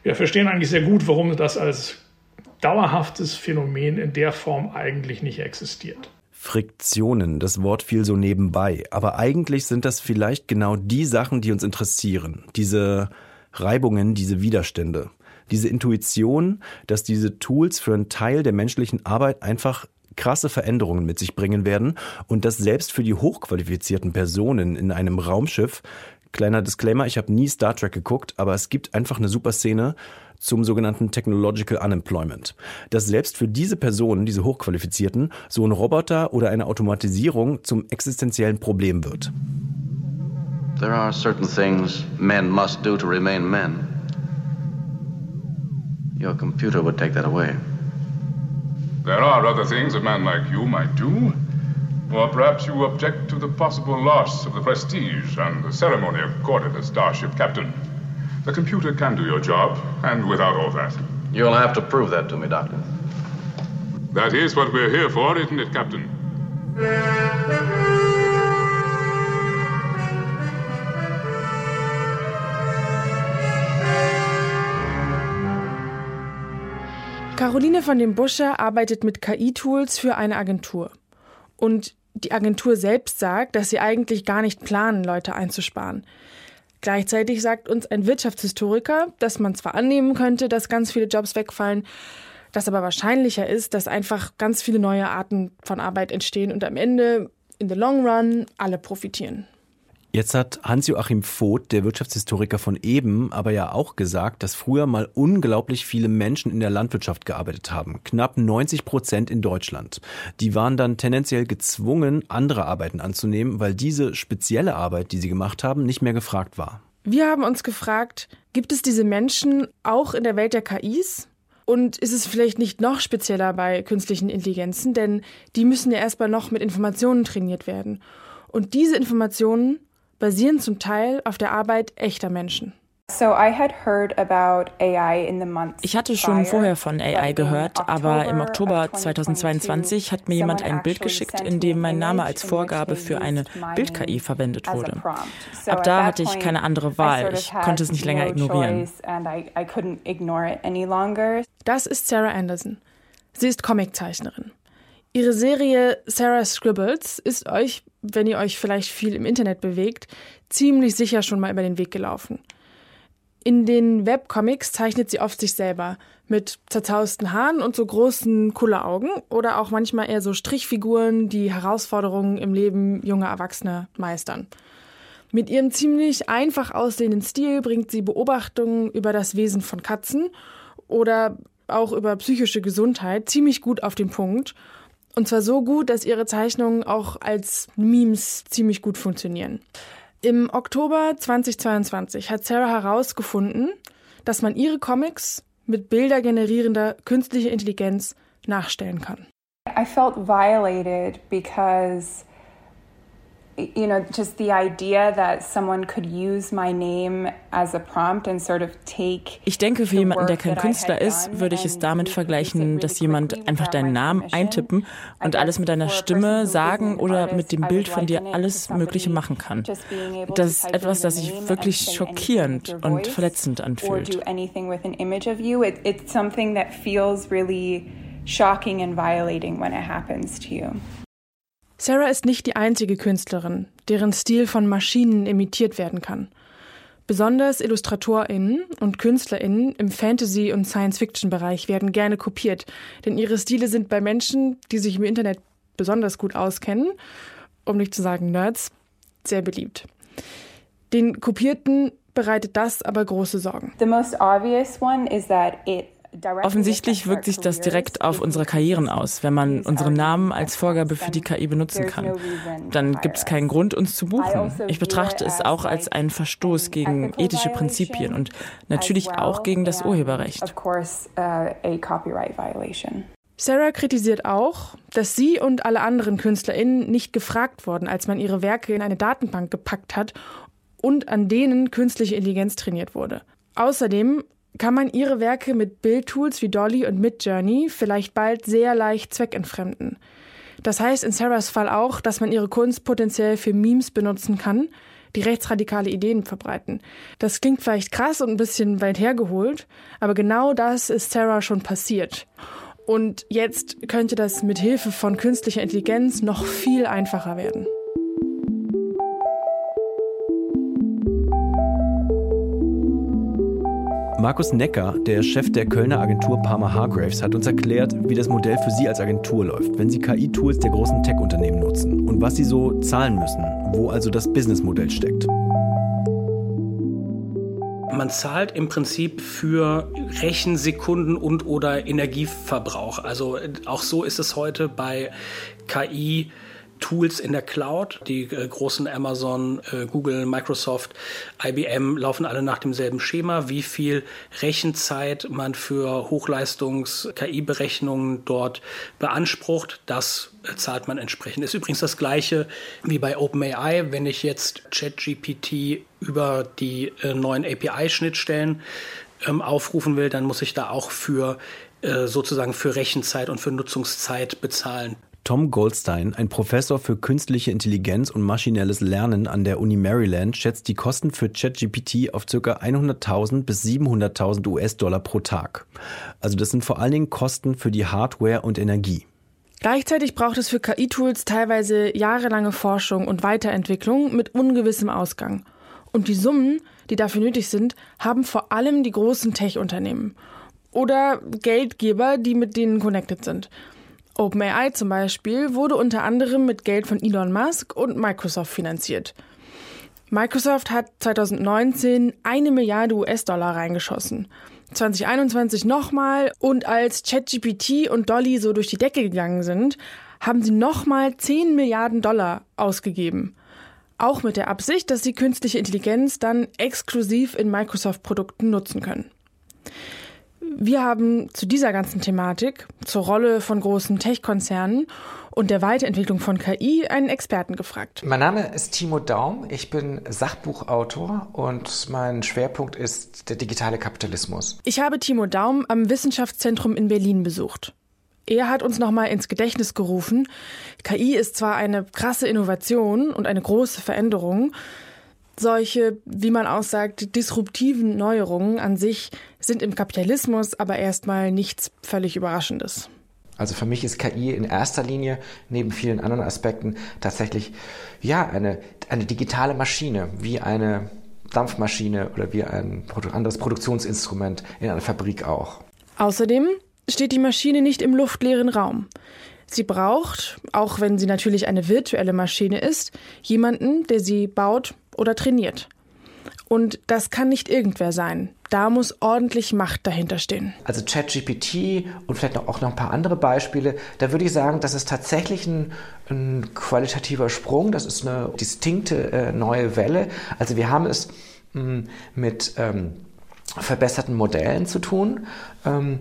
wir verstehen eigentlich sehr gut, warum das als dauerhaftes Phänomen in der Form eigentlich nicht existiert. Friktionen, das Wort fiel so nebenbei, aber eigentlich sind das vielleicht genau die Sachen, die uns interessieren. Diese Reibungen, diese Widerstände. Diese Intuition, dass diese Tools für einen Teil der menschlichen Arbeit einfach krasse Veränderungen mit sich bringen werden und dass selbst für die hochqualifizierten Personen in einem Raumschiff Kleiner Disclaimer, ich habe nie Star Trek geguckt, aber es gibt einfach eine super Szene zum sogenannten Technological Unemployment. Dass selbst für diese Personen, diese Hochqualifizierten, so ein Roboter oder eine Automatisierung zum existenziellen Problem wird. There are certain things men must do to remain men. Your computer would take that away. There are other things a man like you might do. Or perhaps you object to the possible loss of the prestige and the ceremony accorded a starship captain. The computer can do your job, and without all that. You'll have to prove that to me, Doctor. That is what we're here for, isn't it, Captain? Caroline von dem Buscher arbeitet mit KI-Tools für eine Agentur. Und die Agentur selbst sagt, dass sie eigentlich gar nicht planen, Leute einzusparen. Gleichzeitig sagt uns ein Wirtschaftshistoriker, dass man zwar annehmen könnte, dass ganz viele Jobs wegfallen, dass aber wahrscheinlicher ist, dass einfach ganz viele neue Arten von Arbeit entstehen und am Ende, in the long run, alle profitieren. Jetzt hat Hans-Joachim Voth, der Wirtschaftshistoriker von eben, aber ja auch gesagt, dass früher mal unglaublich viele Menschen in der Landwirtschaft gearbeitet haben. Knapp 90 Prozent in Deutschland. Die waren dann tendenziell gezwungen, andere Arbeiten anzunehmen, weil diese spezielle Arbeit, die sie gemacht haben, nicht mehr gefragt war. Wir haben uns gefragt, gibt es diese Menschen auch in der Welt der KIs? Und ist es vielleicht nicht noch spezieller bei künstlichen Intelligenzen? Denn die müssen ja erstmal noch mit Informationen trainiert werden. Und diese Informationen basieren zum Teil auf der Arbeit echter Menschen. Ich hatte schon vorher von AI gehört, aber im Oktober 2022 hat mir jemand ein Bild geschickt, in dem mein Name als Vorgabe für eine Bild-KI verwendet wurde. Ab da hatte ich keine andere Wahl. Ich konnte es nicht länger ignorieren. Das ist Sarah Anderson. Sie ist Comiczeichnerin. Ihre Serie Sarah Scribbles ist euch, wenn ihr euch vielleicht viel im Internet bewegt, ziemlich sicher schon mal über den Weg gelaufen. In den Webcomics zeichnet sie oft sich selber mit zerzausten Haaren und so großen Kulleraugen oder auch manchmal eher so Strichfiguren, die Herausforderungen im Leben junger Erwachsener meistern. Mit ihrem ziemlich einfach aussehenden Stil bringt sie Beobachtungen über das Wesen von Katzen oder auch über psychische Gesundheit ziemlich gut auf den Punkt und zwar so gut, dass ihre Zeichnungen auch als Memes ziemlich gut funktionieren. Im Oktober 2022 hat Sarah herausgefunden, dass man ihre Comics mit Bilder generierender künstlicher Intelligenz nachstellen kann. I felt violated because you know, just the idea that someone could use my name as a prompt and sort of take Ich denke, für jemanden, der kein Künstler ist, würde ich es damit vergleichen, dass jemand einfach deinen Namen eintippen und alles mit deiner Stimme sagen oder mit dem Bild von dir alles Mögliche machen kann. Das ist etwas, das sich wirklich schockierend und verletzend anfühlt. shocking and violating when it happens to you. Sarah ist nicht die einzige Künstlerin, deren Stil von Maschinen imitiert werden kann. Besonders IllustratorInnen und KünstlerInnen im Fantasy- und Science-Fiction-Bereich werden gerne kopiert, denn ihre Stile sind bei Menschen, die sich im Internet besonders gut auskennen, um nicht zu sagen Nerds, sehr beliebt. Den Kopierten bereitet das aber große Sorgen. The most obvious one is that it Offensichtlich wirkt sich das direkt auf unsere Karrieren aus, wenn man unseren Namen als Vorgabe für die KI benutzen kann. Dann gibt es keinen Grund, uns zu buchen. Also ich betrachte es auch als einen Verstoß gegen ethische Prinzipien und natürlich auch gegen das Urheberrecht. Uh, Sarah kritisiert auch, dass sie und alle anderen KünstlerInnen nicht gefragt wurden, als man ihre Werke in eine Datenbank gepackt hat und an denen künstliche Intelligenz trainiert wurde. Außerdem kann man ihre Werke mit Bildtools wie Dolly und Midjourney vielleicht bald sehr leicht zweckentfremden. Das heißt in Sarahs Fall auch, dass man ihre Kunst potenziell für Memes benutzen kann, die rechtsradikale Ideen verbreiten. Das klingt vielleicht krass und ein bisschen weit hergeholt, aber genau das ist Sarah schon passiert. Und jetzt könnte das mit Hilfe von künstlicher Intelligenz noch viel einfacher werden. Markus Necker, der Chef der Kölner Agentur Parma Hargraves, hat uns erklärt, wie das Modell für Sie als Agentur läuft, wenn Sie KI-Tools der großen Tech-Unternehmen nutzen und was Sie so zahlen müssen, wo also das Businessmodell steckt. Man zahlt im Prinzip für Rechensekunden und oder Energieverbrauch. Also auch so ist es heute bei KI. Tools in der Cloud. Die äh, großen Amazon, äh, Google, Microsoft, IBM laufen alle nach demselben Schema. Wie viel Rechenzeit man für Hochleistungs-KI-Berechnungen dort beansprucht, das äh, zahlt man entsprechend. Ist übrigens das gleiche wie bei OpenAI. Wenn ich jetzt ChatGPT über die äh, neuen API-Schnittstellen ähm, aufrufen will, dann muss ich da auch für äh, sozusagen für Rechenzeit und für Nutzungszeit bezahlen. Tom Goldstein, ein Professor für künstliche Intelligenz und maschinelles Lernen an der Uni Maryland, schätzt die Kosten für ChatGPT auf ca. 100.000 bis 700.000 US-Dollar pro Tag. Also das sind vor allen Dingen Kosten für die Hardware und Energie. Gleichzeitig braucht es für KI-Tools teilweise jahrelange Forschung und Weiterentwicklung mit ungewissem Ausgang. Und die Summen, die dafür nötig sind, haben vor allem die großen Tech-Unternehmen oder Geldgeber, die mit denen connected sind. OpenAI zum Beispiel wurde unter anderem mit Geld von Elon Musk und Microsoft finanziert. Microsoft hat 2019 eine Milliarde US-Dollar reingeschossen. 2021 nochmal und als ChatGPT und Dolly so durch die Decke gegangen sind, haben sie nochmal 10 Milliarden Dollar ausgegeben. Auch mit der Absicht, dass sie künstliche Intelligenz dann exklusiv in Microsoft-Produkten nutzen können. Wir haben zu dieser ganzen Thematik, zur Rolle von großen Tech-Konzernen und der Weiterentwicklung von KI einen Experten gefragt. Mein Name ist Timo Daum, ich bin Sachbuchautor und mein Schwerpunkt ist der digitale Kapitalismus. Ich habe Timo Daum am Wissenschaftszentrum in Berlin besucht. Er hat uns nochmal ins Gedächtnis gerufen, KI ist zwar eine krasse Innovation und eine große Veränderung, solche, wie man aussagt, disruptiven Neuerungen an sich sind im Kapitalismus aber erstmal nichts völlig Überraschendes. Also für mich ist KI in erster Linie neben vielen anderen Aspekten tatsächlich ja eine, eine digitale Maschine, wie eine Dampfmaschine oder wie ein anderes Produktionsinstrument in einer Fabrik auch. Außerdem steht die Maschine nicht im luftleeren Raum. Sie braucht, auch wenn sie natürlich eine virtuelle Maschine ist, jemanden, der sie baut oder trainiert. Und das kann nicht irgendwer sein. Da muss ordentlich Macht dahinter stehen. Also ChatGPT und vielleicht auch noch ein paar andere Beispiele. Da würde ich sagen, das ist tatsächlich ein, ein qualitativer Sprung. Das ist eine distinkte äh, neue Welle. Also wir haben es mh, hm, mit ähm, verbesserten Modellen zu tun. Ähm,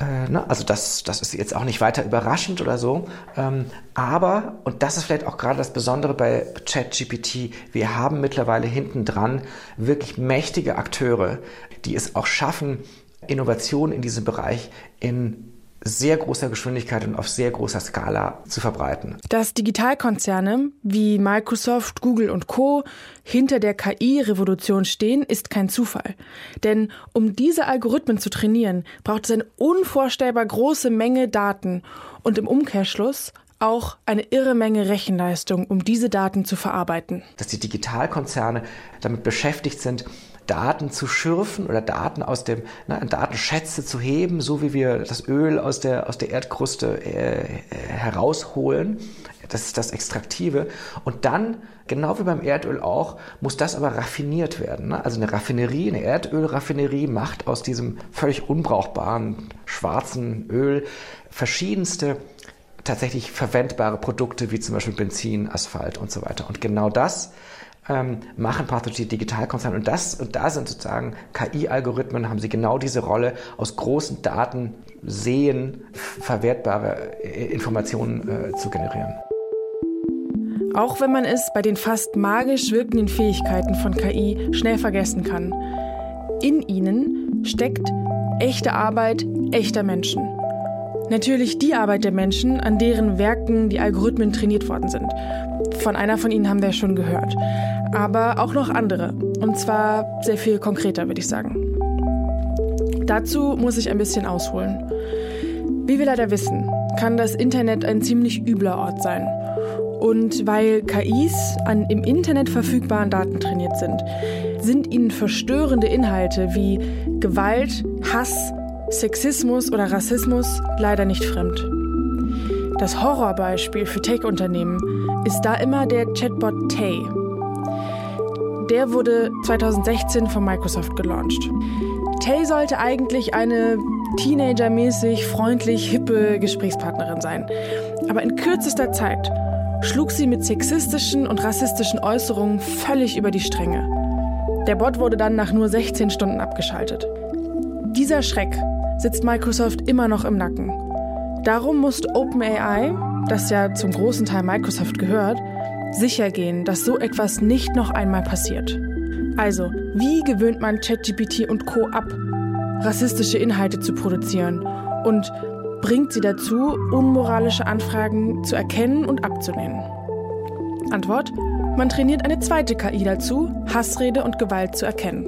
äh, ne, also das, das ist jetzt auch nicht weiter überraschend oder so. Ähm, aber, und das ist vielleicht auch gerade das Besondere bei ChatGPT, wir haben mittlerweile hinten dran wirklich mächtige Akteure, die es auch schaffen, Innovationen in diesem Bereich in sehr großer Geschwindigkeit und auf sehr großer Skala zu verbreiten. Dass Digitalkonzerne wie Microsoft, Google und Co hinter der KI-Revolution stehen, ist kein Zufall. Denn um diese Algorithmen zu trainieren, braucht es eine unvorstellbar große Menge Daten und im Umkehrschluss auch eine irre Menge Rechenleistung, um diese Daten zu verarbeiten. Dass die Digitalkonzerne damit beschäftigt sind, Daten zu schürfen oder Daten aus dem, ne, Datenschätze zu heben, so wie wir das Öl aus der, aus der Erdkruste äh, herausholen. Das ist das Extraktive. Und dann, genau wie beim Erdöl auch, muss das aber raffiniert werden. Ne? Also eine Raffinerie, eine Erdölraffinerie macht aus diesem völlig unbrauchbaren schwarzen Öl verschiedenste tatsächlich verwendbare Produkte wie zum Beispiel Benzin, Asphalt und so weiter. Und genau das ähm, machen praktisch die Digitalkonzerne. Und, das, und da sind sozusagen KI-Algorithmen, haben sie genau diese Rolle, aus großen Daten sehen, verwertbare äh, Informationen äh, zu generieren. Auch wenn man es bei den fast magisch wirkenden Fähigkeiten von KI schnell vergessen kann. In ihnen steckt echte Arbeit echter Menschen. Natürlich die Arbeit der Menschen, an deren Werken die Algorithmen trainiert worden sind. Von einer von ihnen haben wir schon gehört. Aber auch noch andere. Und zwar sehr viel konkreter, würde ich sagen. Dazu muss ich ein bisschen ausholen. Wie wir leider wissen, kann das Internet ein ziemlich übler Ort sein. Und weil KIs an im Internet verfügbaren Daten trainiert sind, sind ihnen verstörende Inhalte wie Gewalt, Hass, Sexismus oder Rassismus leider nicht fremd. Das Horrorbeispiel für Tech-Unternehmen ist da immer der Chatbot Tay. Der wurde 2016 von Microsoft gelauncht. Tay sollte eigentlich eine teenagermäßig freundlich hippe Gesprächspartnerin sein. Aber in kürzester Zeit schlug sie mit sexistischen und rassistischen Äußerungen völlig über die Stränge. Der Bot wurde dann nach nur 16 Stunden abgeschaltet. Dieser Schreck sitzt Microsoft immer noch im Nacken. Darum musste OpenAI, das ja zum großen Teil Microsoft gehört, sicher gehen, dass so etwas nicht noch einmal passiert. Also, wie gewöhnt man ChatGPT und Co. ab, rassistische Inhalte zu produzieren? Und bringt sie dazu, unmoralische Anfragen zu erkennen und abzulehnen? Antwort: Man trainiert eine zweite KI dazu, Hassrede und Gewalt zu erkennen.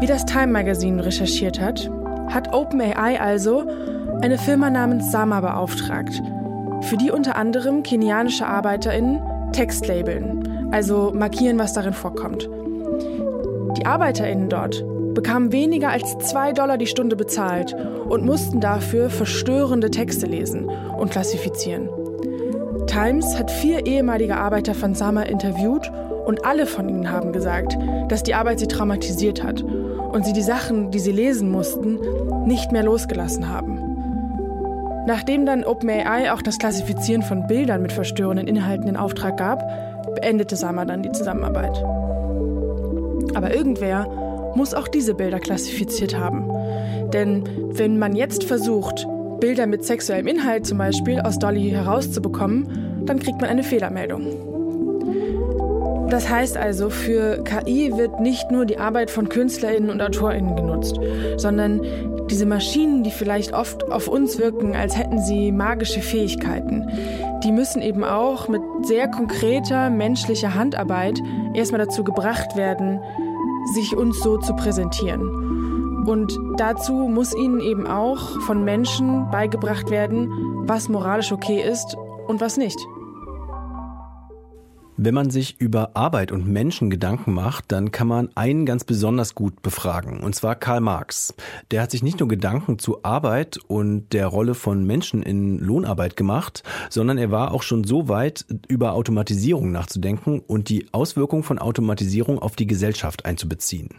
Wie das Time Magazine recherchiert hat, hat OpenAI also eine Firma namens Sama beauftragt, für die unter anderem kenianische ArbeiterInnen Text labeln, also markieren, was darin vorkommt. Die ArbeiterInnen dort bekamen weniger als zwei Dollar die Stunde bezahlt und mussten dafür verstörende Texte lesen und klassifizieren. Times hat vier ehemalige Arbeiter von Sama interviewt und alle von ihnen haben gesagt, dass die Arbeit sie traumatisiert hat und sie die Sachen, die sie lesen mussten, nicht mehr losgelassen haben. Nachdem dann OpenAI auch das Klassifizieren von Bildern mit verstörenden Inhalten in Auftrag gab, beendete Sama dann die Zusammenarbeit. Aber irgendwer muss auch diese Bilder klassifiziert haben. Denn wenn man jetzt versucht, Bilder mit sexuellem Inhalt zum Beispiel aus Dolly herauszubekommen, dann kriegt man eine Fehlermeldung. Das heißt also, für KI wird nicht nur die Arbeit von Künstlerinnen und Autorinnen genutzt, sondern diese Maschinen, die vielleicht oft auf uns wirken, als hätten sie magische Fähigkeiten, die müssen eben auch mit sehr konkreter menschlicher Handarbeit erstmal dazu gebracht werden, sich uns so zu präsentieren. Und dazu muss ihnen eben auch von Menschen beigebracht werden, was moralisch okay ist und was nicht. Wenn man sich über Arbeit und Menschen Gedanken macht, dann kann man einen ganz besonders gut befragen, und zwar Karl Marx. Der hat sich nicht nur Gedanken zu Arbeit und der Rolle von Menschen in Lohnarbeit gemacht, sondern er war auch schon so weit, über Automatisierung nachzudenken und die Auswirkungen von Automatisierung auf die Gesellschaft einzubeziehen.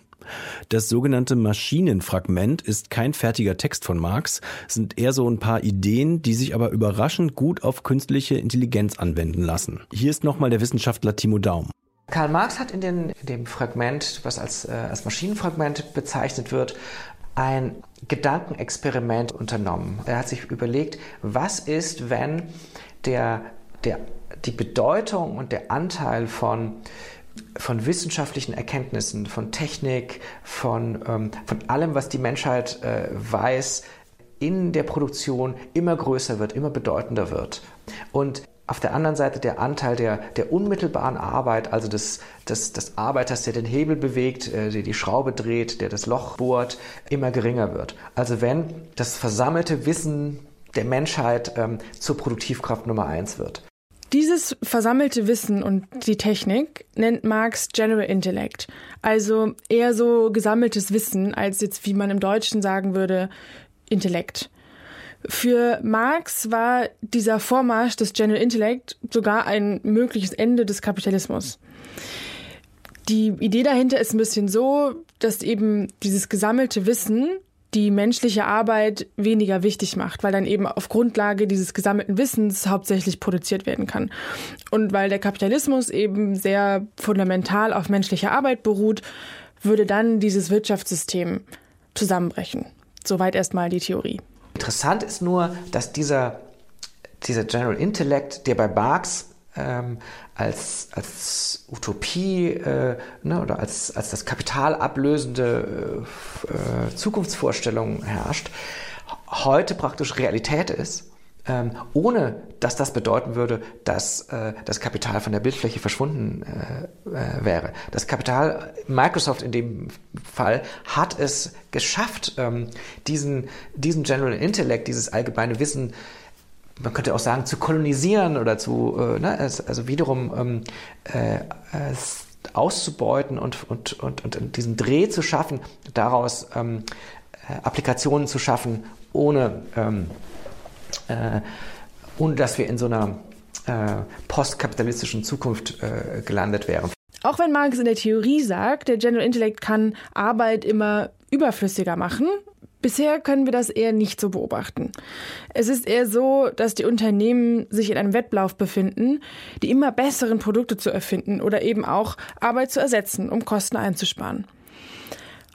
Das sogenannte Maschinenfragment ist kein fertiger Text von Marx, sind eher so ein paar Ideen, die sich aber überraschend gut auf künstliche Intelligenz anwenden lassen. Hier ist nochmal der Wissenschaftler Timo Daum. Karl Marx hat in, den, in dem Fragment, was als, äh, als Maschinenfragment bezeichnet wird, ein Gedankenexperiment unternommen. Er hat sich überlegt, was ist, wenn der, der, die Bedeutung und der Anteil von von wissenschaftlichen Erkenntnissen, von Technik, von, ähm, von allem, was die Menschheit äh, weiß, in der Produktion immer größer wird, immer bedeutender wird. Und auf der anderen Seite der Anteil der, der unmittelbaren Arbeit, also des, des, des Arbeiters, der den Hebel bewegt, äh, der die Schraube dreht, der das Loch bohrt, immer geringer wird. Also wenn das versammelte Wissen der Menschheit ähm, zur Produktivkraft Nummer eins wird. Dieses versammelte Wissen und die Technik nennt Marx General Intellect, also eher so gesammeltes Wissen, als jetzt, wie man im Deutschen sagen würde, Intellekt. Für Marx war dieser Vormarsch des General Intellect sogar ein mögliches Ende des Kapitalismus. Die Idee dahinter ist ein bisschen so, dass eben dieses gesammelte Wissen die menschliche Arbeit weniger wichtig macht, weil dann eben auf Grundlage dieses gesammelten Wissens hauptsächlich produziert werden kann. Und weil der Kapitalismus eben sehr fundamental auf menschlicher Arbeit beruht, würde dann dieses Wirtschaftssystem zusammenbrechen. Soweit erstmal die Theorie. Interessant ist nur, dass dieser, dieser General Intellect, der bei Marx ähm, als, als Utopie äh, ne, oder als, als das kapitalablösende äh, äh, Zukunftsvorstellung herrscht, heute praktisch Realität ist, ähm, ohne dass das bedeuten würde, dass äh, das Kapital von der Bildfläche verschwunden äh, äh, wäre. Das Kapital, Microsoft in dem Fall, hat es geschafft, ähm, diesen, diesen General Intellect, dieses allgemeine Wissen man könnte auch sagen, zu kolonisieren oder zu, äh, ne, also wiederum ähm, äh, auszubeuten und, und, und, und diesen Dreh zu schaffen, daraus ähm, äh, Applikationen zu schaffen, ohne, ähm, äh, ohne dass wir in so einer äh, postkapitalistischen Zukunft äh, gelandet wären. Auch wenn Marx in der Theorie sagt, der General Intellect kann Arbeit immer überflüssiger machen, Bisher können wir das eher nicht so beobachten. Es ist eher so, dass die Unternehmen sich in einem Wettlauf befinden, die immer besseren Produkte zu erfinden oder eben auch Arbeit zu ersetzen, um Kosten einzusparen.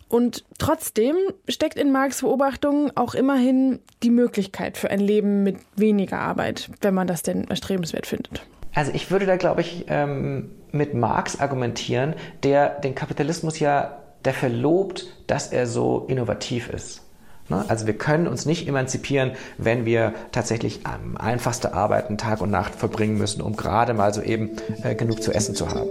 Und trotzdem steckt in Marx Beobachtungen auch immerhin die Möglichkeit für ein Leben mit weniger Arbeit, wenn man das denn erstrebenswert findet. Also ich würde da, glaube ich, ähm, mit Marx argumentieren, der den Kapitalismus ja dafür lobt, dass er so innovativ ist. Ne? Also wir können uns nicht emanzipieren, wenn wir tatsächlich am einfachste Arbeiten Tag und Nacht verbringen müssen, um gerade mal so eben äh, genug zu essen zu haben.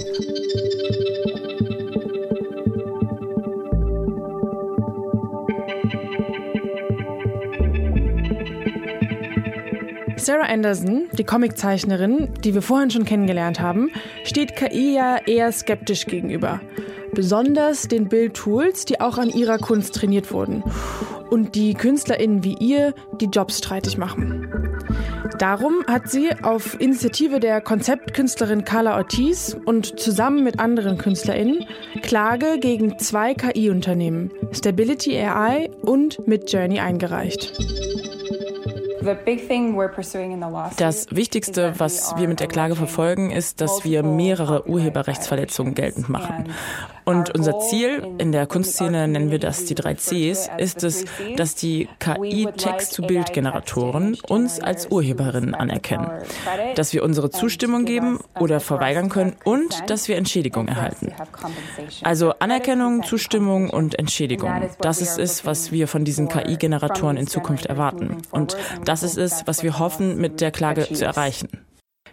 Sarah Anderson, die Comiczeichnerin, die wir vorhin schon kennengelernt haben, steht KI ja eher skeptisch gegenüber. Besonders den Bildtools, die auch an ihrer Kunst trainiert wurden und die KünstlerInnen wie ihr die Jobs streitig machen. Darum hat sie auf Initiative der Konzeptkünstlerin Carla Ortiz und zusammen mit anderen KünstlerInnen Klage gegen zwei KI-Unternehmen, Stability AI und Midjourney, eingereicht. Das Wichtigste, was wir mit der Klage verfolgen, ist, dass wir mehrere Urheberrechtsverletzungen geltend machen. Und unser Ziel, in der Kunstszene nennen wir das die drei Cs, ist es, dass die KI-Text-zu-Bild-Generatoren uns als Urheberinnen anerkennen, dass wir unsere Zustimmung geben oder verweigern können und dass wir Entschädigung erhalten. Also Anerkennung, Zustimmung und Entschädigung. Das ist es, was wir von diesen KI-Generatoren in Zukunft erwarten. Und das ist es, was wir hoffen, mit der Klage zu erreichen.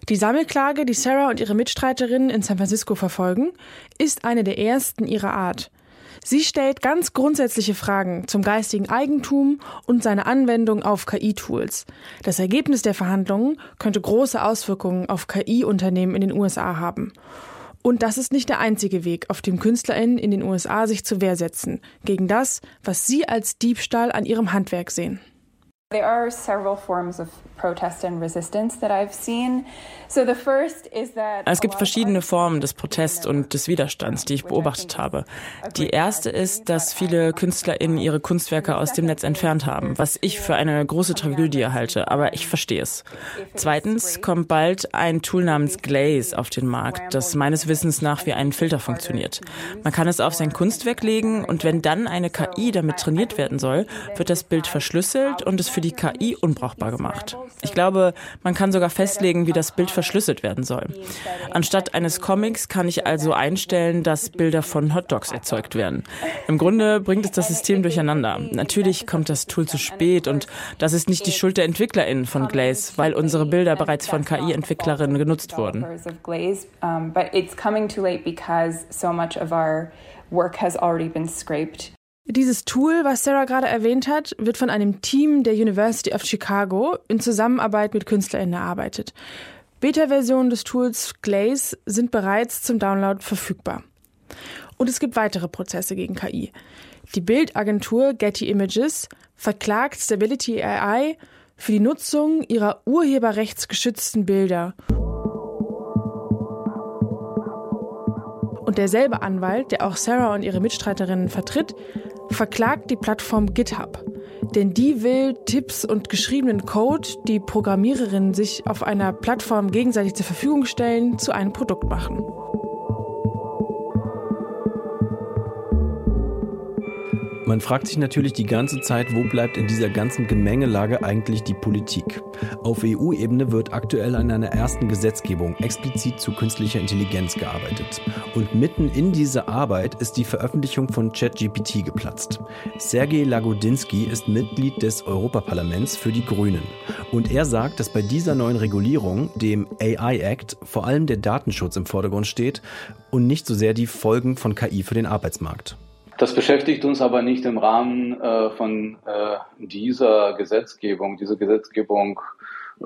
Die Sammelklage, die Sarah und ihre Mitstreiterinnen in San Francisco verfolgen, ist eine der ersten ihrer Art. Sie stellt ganz grundsätzliche Fragen zum geistigen Eigentum und seine Anwendung auf KI-Tools. Das Ergebnis der Verhandlungen könnte große Auswirkungen auf KI-Unternehmen in den USA haben. Und das ist nicht der einzige Weg, auf dem KünstlerInnen in den USA sich zur Wehr setzen, gegen das, was sie als Diebstahl an ihrem Handwerk sehen. There are several forms of protest and resistance that I've seen. So the first is that es gibt verschiedene Formen des Protests und des Widerstands, die ich beobachtet habe. Die erste ist, dass viele KünstlerInnen ihre Kunstwerke aus dem Netz entfernt haben, was ich für eine große Tragödie halte, aber ich verstehe es. Zweitens kommt bald ein Tool namens Glaze auf den Markt, das meines Wissens nach wie ein Filter funktioniert. Man kann es auf sein Kunstwerk legen und wenn dann eine KI damit trainiert werden soll, wird das Bild verschlüsselt und es für die KI unbrauchbar gemacht. Ich glaube, man kann sogar festlegen, wie das Bild verschlüsselt werden soll. Anstatt eines Comics kann ich also einstellen, dass Bilder von Hotdogs erzeugt werden. Im Grunde bringt es das System durcheinander. Natürlich kommt das Tool zu spät und das ist nicht die Schuld der EntwicklerInnen von Glaze, weil unsere Bilder bereits von KI-Entwicklerinnen genutzt wurden. work has already been scraped. Dieses Tool, was Sarah gerade erwähnt hat, wird von einem Team der University of Chicago in Zusammenarbeit mit KünstlerInnen erarbeitet. Beta-Versionen des Tools Glaze sind bereits zum Download verfügbar. Und es gibt weitere Prozesse gegen KI. Die Bildagentur Getty Images verklagt Stability AI für die Nutzung ihrer urheberrechtsgeschützten Bilder. Und derselbe Anwalt, der auch Sarah und ihre Mitstreiterinnen vertritt, verklagt die Plattform GitHub. Denn die will Tipps und geschriebenen Code, die Programmiererinnen sich auf einer Plattform gegenseitig zur Verfügung stellen, zu einem Produkt machen. Man fragt sich natürlich die ganze Zeit, wo bleibt in dieser ganzen Gemengelage eigentlich die Politik? Auf EU-Ebene wird aktuell an einer ersten Gesetzgebung explizit zu künstlicher Intelligenz gearbeitet. Und mitten in diese Arbeit ist die Veröffentlichung von ChatGPT geplatzt. Sergej Lagodinsky ist Mitglied des Europaparlaments für die Grünen. Und er sagt, dass bei dieser neuen Regulierung, dem AI Act, vor allem der Datenschutz im Vordergrund steht und nicht so sehr die Folgen von KI für den Arbeitsmarkt. Das beschäftigt uns aber nicht im Rahmen äh, von äh, dieser Gesetzgebung. Diese Gesetzgebung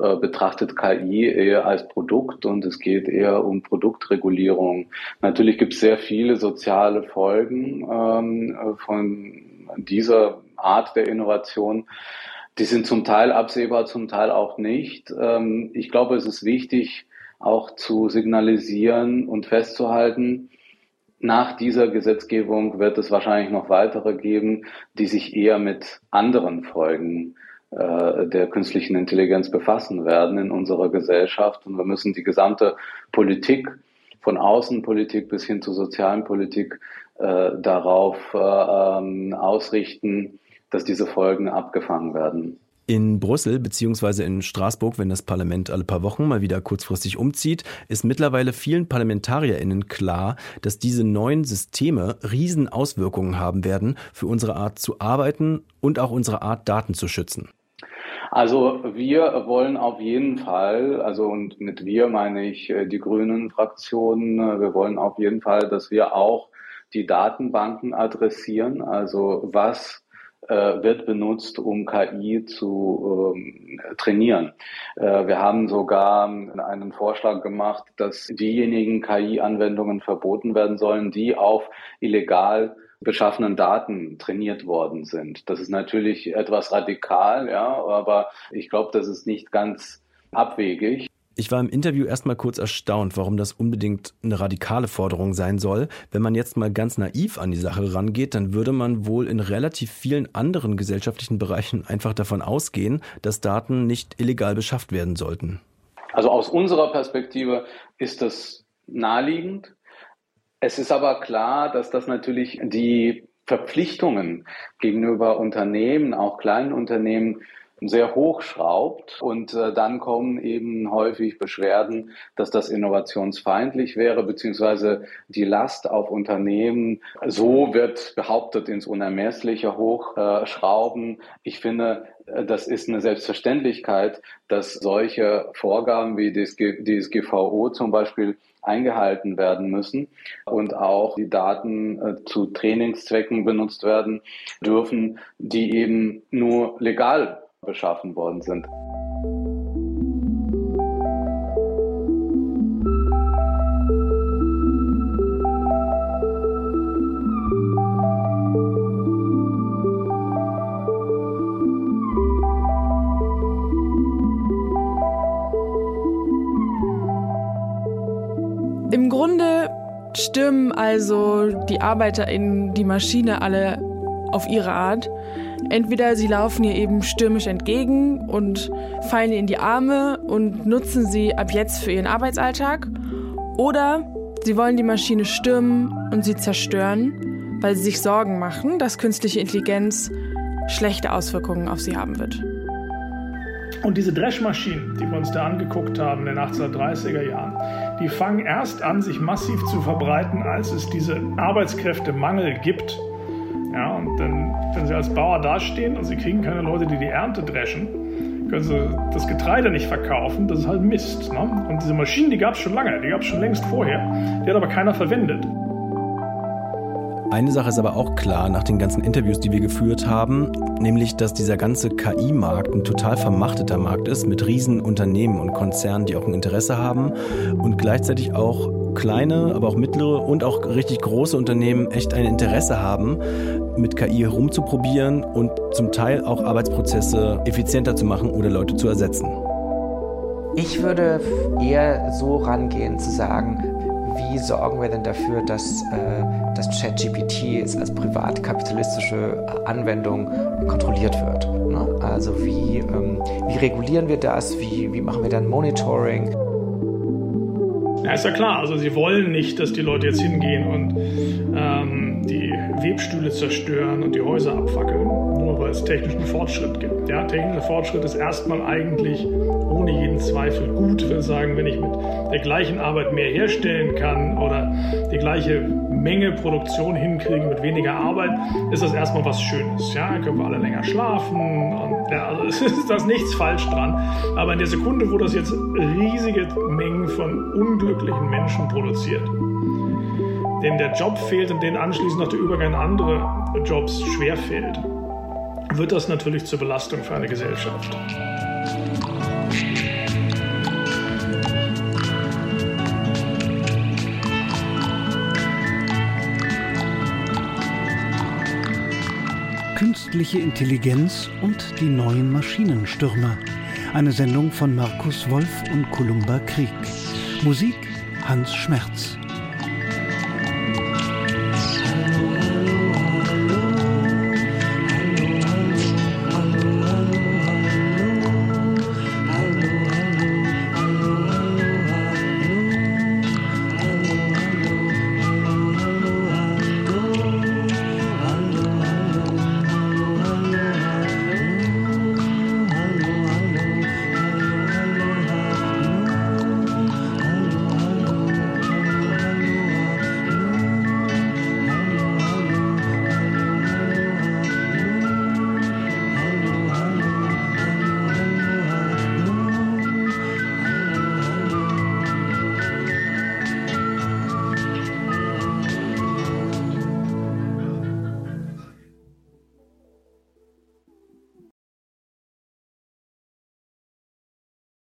äh, betrachtet KI eher als Produkt und es geht eher um Produktregulierung. Natürlich gibt es sehr viele soziale Folgen ähm, von dieser Art der Innovation. Die sind zum Teil absehbar, zum Teil auch nicht. Ähm, ich glaube, es ist wichtig, auch zu signalisieren und festzuhalten, nach dieser Gesetzgebung wird es wahrscheinlich noch weitere geben, die sich eher mit anderen Folgen äh, der künstlichen Intelligenz befassen werden in unserer Gesellschaft. Und wir müssen die gesamte Politik, von Außenpolitik bis hin zur sozialen Politik, äh, darauf äh, ähm, ausrichten, dass diese Folgen abgefangen werden. In Brüssel bzw. in Straßburg, wenn das Parlament alle paar Wochen mal wieder kurzfristig umzieht, ist mittlerweile vielen ParlamentarierInnen klar, dass diese neuen Systeme riesen Auswirkungen haben werden für unsere Art zu arbeiten und auch unsere Art, Daten zu schützen. Also wir wollen auf jeden Fall, also und mit wir meine ich äh, die Grünen Fraktion, äh, wir wollen auf jeden Fall, dass wir auch die Datenbanken adressieren. Also was wird benutzt, um KI zu ähm, trainieren. Äh, wir haben sogar einen Vorschlag gemacht, dass diejenigen KI-Anwendungen verboten werden sollen, die auf illegal beschaffenen Daten trainiert worden sind. Das ist natürlich etwas radikal, ja, aber ich glaube, das ist nicht ganz abwegig. Ich war im Interview erstmal kurz erstaunt, warum das unbedingt eine radikale Forderung sein soll. Wenn man jetzt mal ganz naiv an die Sache rangeht, dann würde man wohl in relativ vielen anderen gesellschaftlichen Bereichen einfach davon ausgehen, dass Daten nicht illegal beschafft werden sollten. Also aus unserer Perspektive ist das naheliegend. Es ist aber klar, dass das natürlich die Verpflichtungen gegenüber Unternehmen, auch kleinen Unternehmen, sehr hoch schraubt und äh, dann kommen eben häufig Beschwerden, dass das innovationsfeindlich wäre, beziehungsweise die Last auf Unternehmen, so wird behauptet, ins Unermessliche hochschrauben. Äh, ich finde, äh, das ist eine Selbstverständlichkeit, dass solche Vorgaben wie die DSGVO zum Beispiel eingehalten werden müssen und auch die Daten äh, zu Trainingszwecken benutzt werden dürfen, die eben nur legal beschaffen worden sind. Im Grunde stürmen also die Arbeiter in die Maschine alle auf ihre Art. Entweder sie laufen ihr eben stürmisch entgegen und fallen ihr in die Arme und nutzen sie ab jetzt für ihren Arbeitsalltag, oder sie wollen die Maschine stürmen und sie zerstören, weil sie sich Sorgen machen, dass künstliche Intelligenz schlechte Auswirkungen auf sie haben wird. Und diese Dreschmaschinen, die wir uns da angeguckt haben in den 1830er Jahren, die fangen erst an, sich massiv zu verbreiten, als es diese Arbeitskräftemangel gibt ja, und dann, wenn Sie als Bauer dastehen und Sie kriegen keine Leute, die die Ernte dreschen, können Sie das Getreide nicht verkaufen. Das ist halt Mist. Ne? Und diese Maschinen, die gab es schon lange, die gab es schon längst vorher. Die hat aber keiner verwendet. Eine Sache ist aber auch klar nach den ganzen Interviews, die wir geführt haben, nämlich, dass dieser ganze KI-Markt ein total vermachteter Markt ist mit riesen Unternehmen und Konzernen, die auch ein Interesse haben und gleichzeitig auch kleine, aber auch mittlere und auch richtig große Unternehmen echt ein Interesse haben, mit KI herumzuprobieren und zum Teil auch Arbeitsprozesse effizienter zu machen oder Leute zu ersetzen. Ich würde eher so rangehen zu sagen, wie sorgen wir denn dafür, dass äh, das ChatGPT als privatkapitalistische Anwendung kontrolliert wird? Ne? Also wie, ähm, wie regulieren wir das? Wie, wie machen wir dann Monitoring? Ja, ist ja klar. Also sie wollen nicht, dass die Leute jetzt hingehen und ähm, die Webstühle zerstören und die Häuser abfackeln, nur weil es technischen Fortschritt gibt. Ja, technischer Fortschritt ist erstmal eigentlich ohne jeden Zweifel gut. Ich würde sagen, wenn ich mit der gleichen Arbeit mehr herstellen kann oder die gleiche Menge Produktion hinkriegen mit weniger Arbeit, ist das erstmal was Schönes. Ja, dann können wir alle länger schlafen und ja, also es ist da nichts falsch dran. Aber in der Sekunde, wo das jetzt riesige Mengen von unglücklichen Menschen produziert, denen der Job fehlt und denen anschließend noch der Übergang in andere Jobs schwer fällt, wird das natürlich zur Belastung für eine Gesellschaft. Künstliche Intelligenz und die neuen Maschinenstürmer. Eine Sendung von Markus Wolf und Columba Krieg. Musik Hans Schmerz.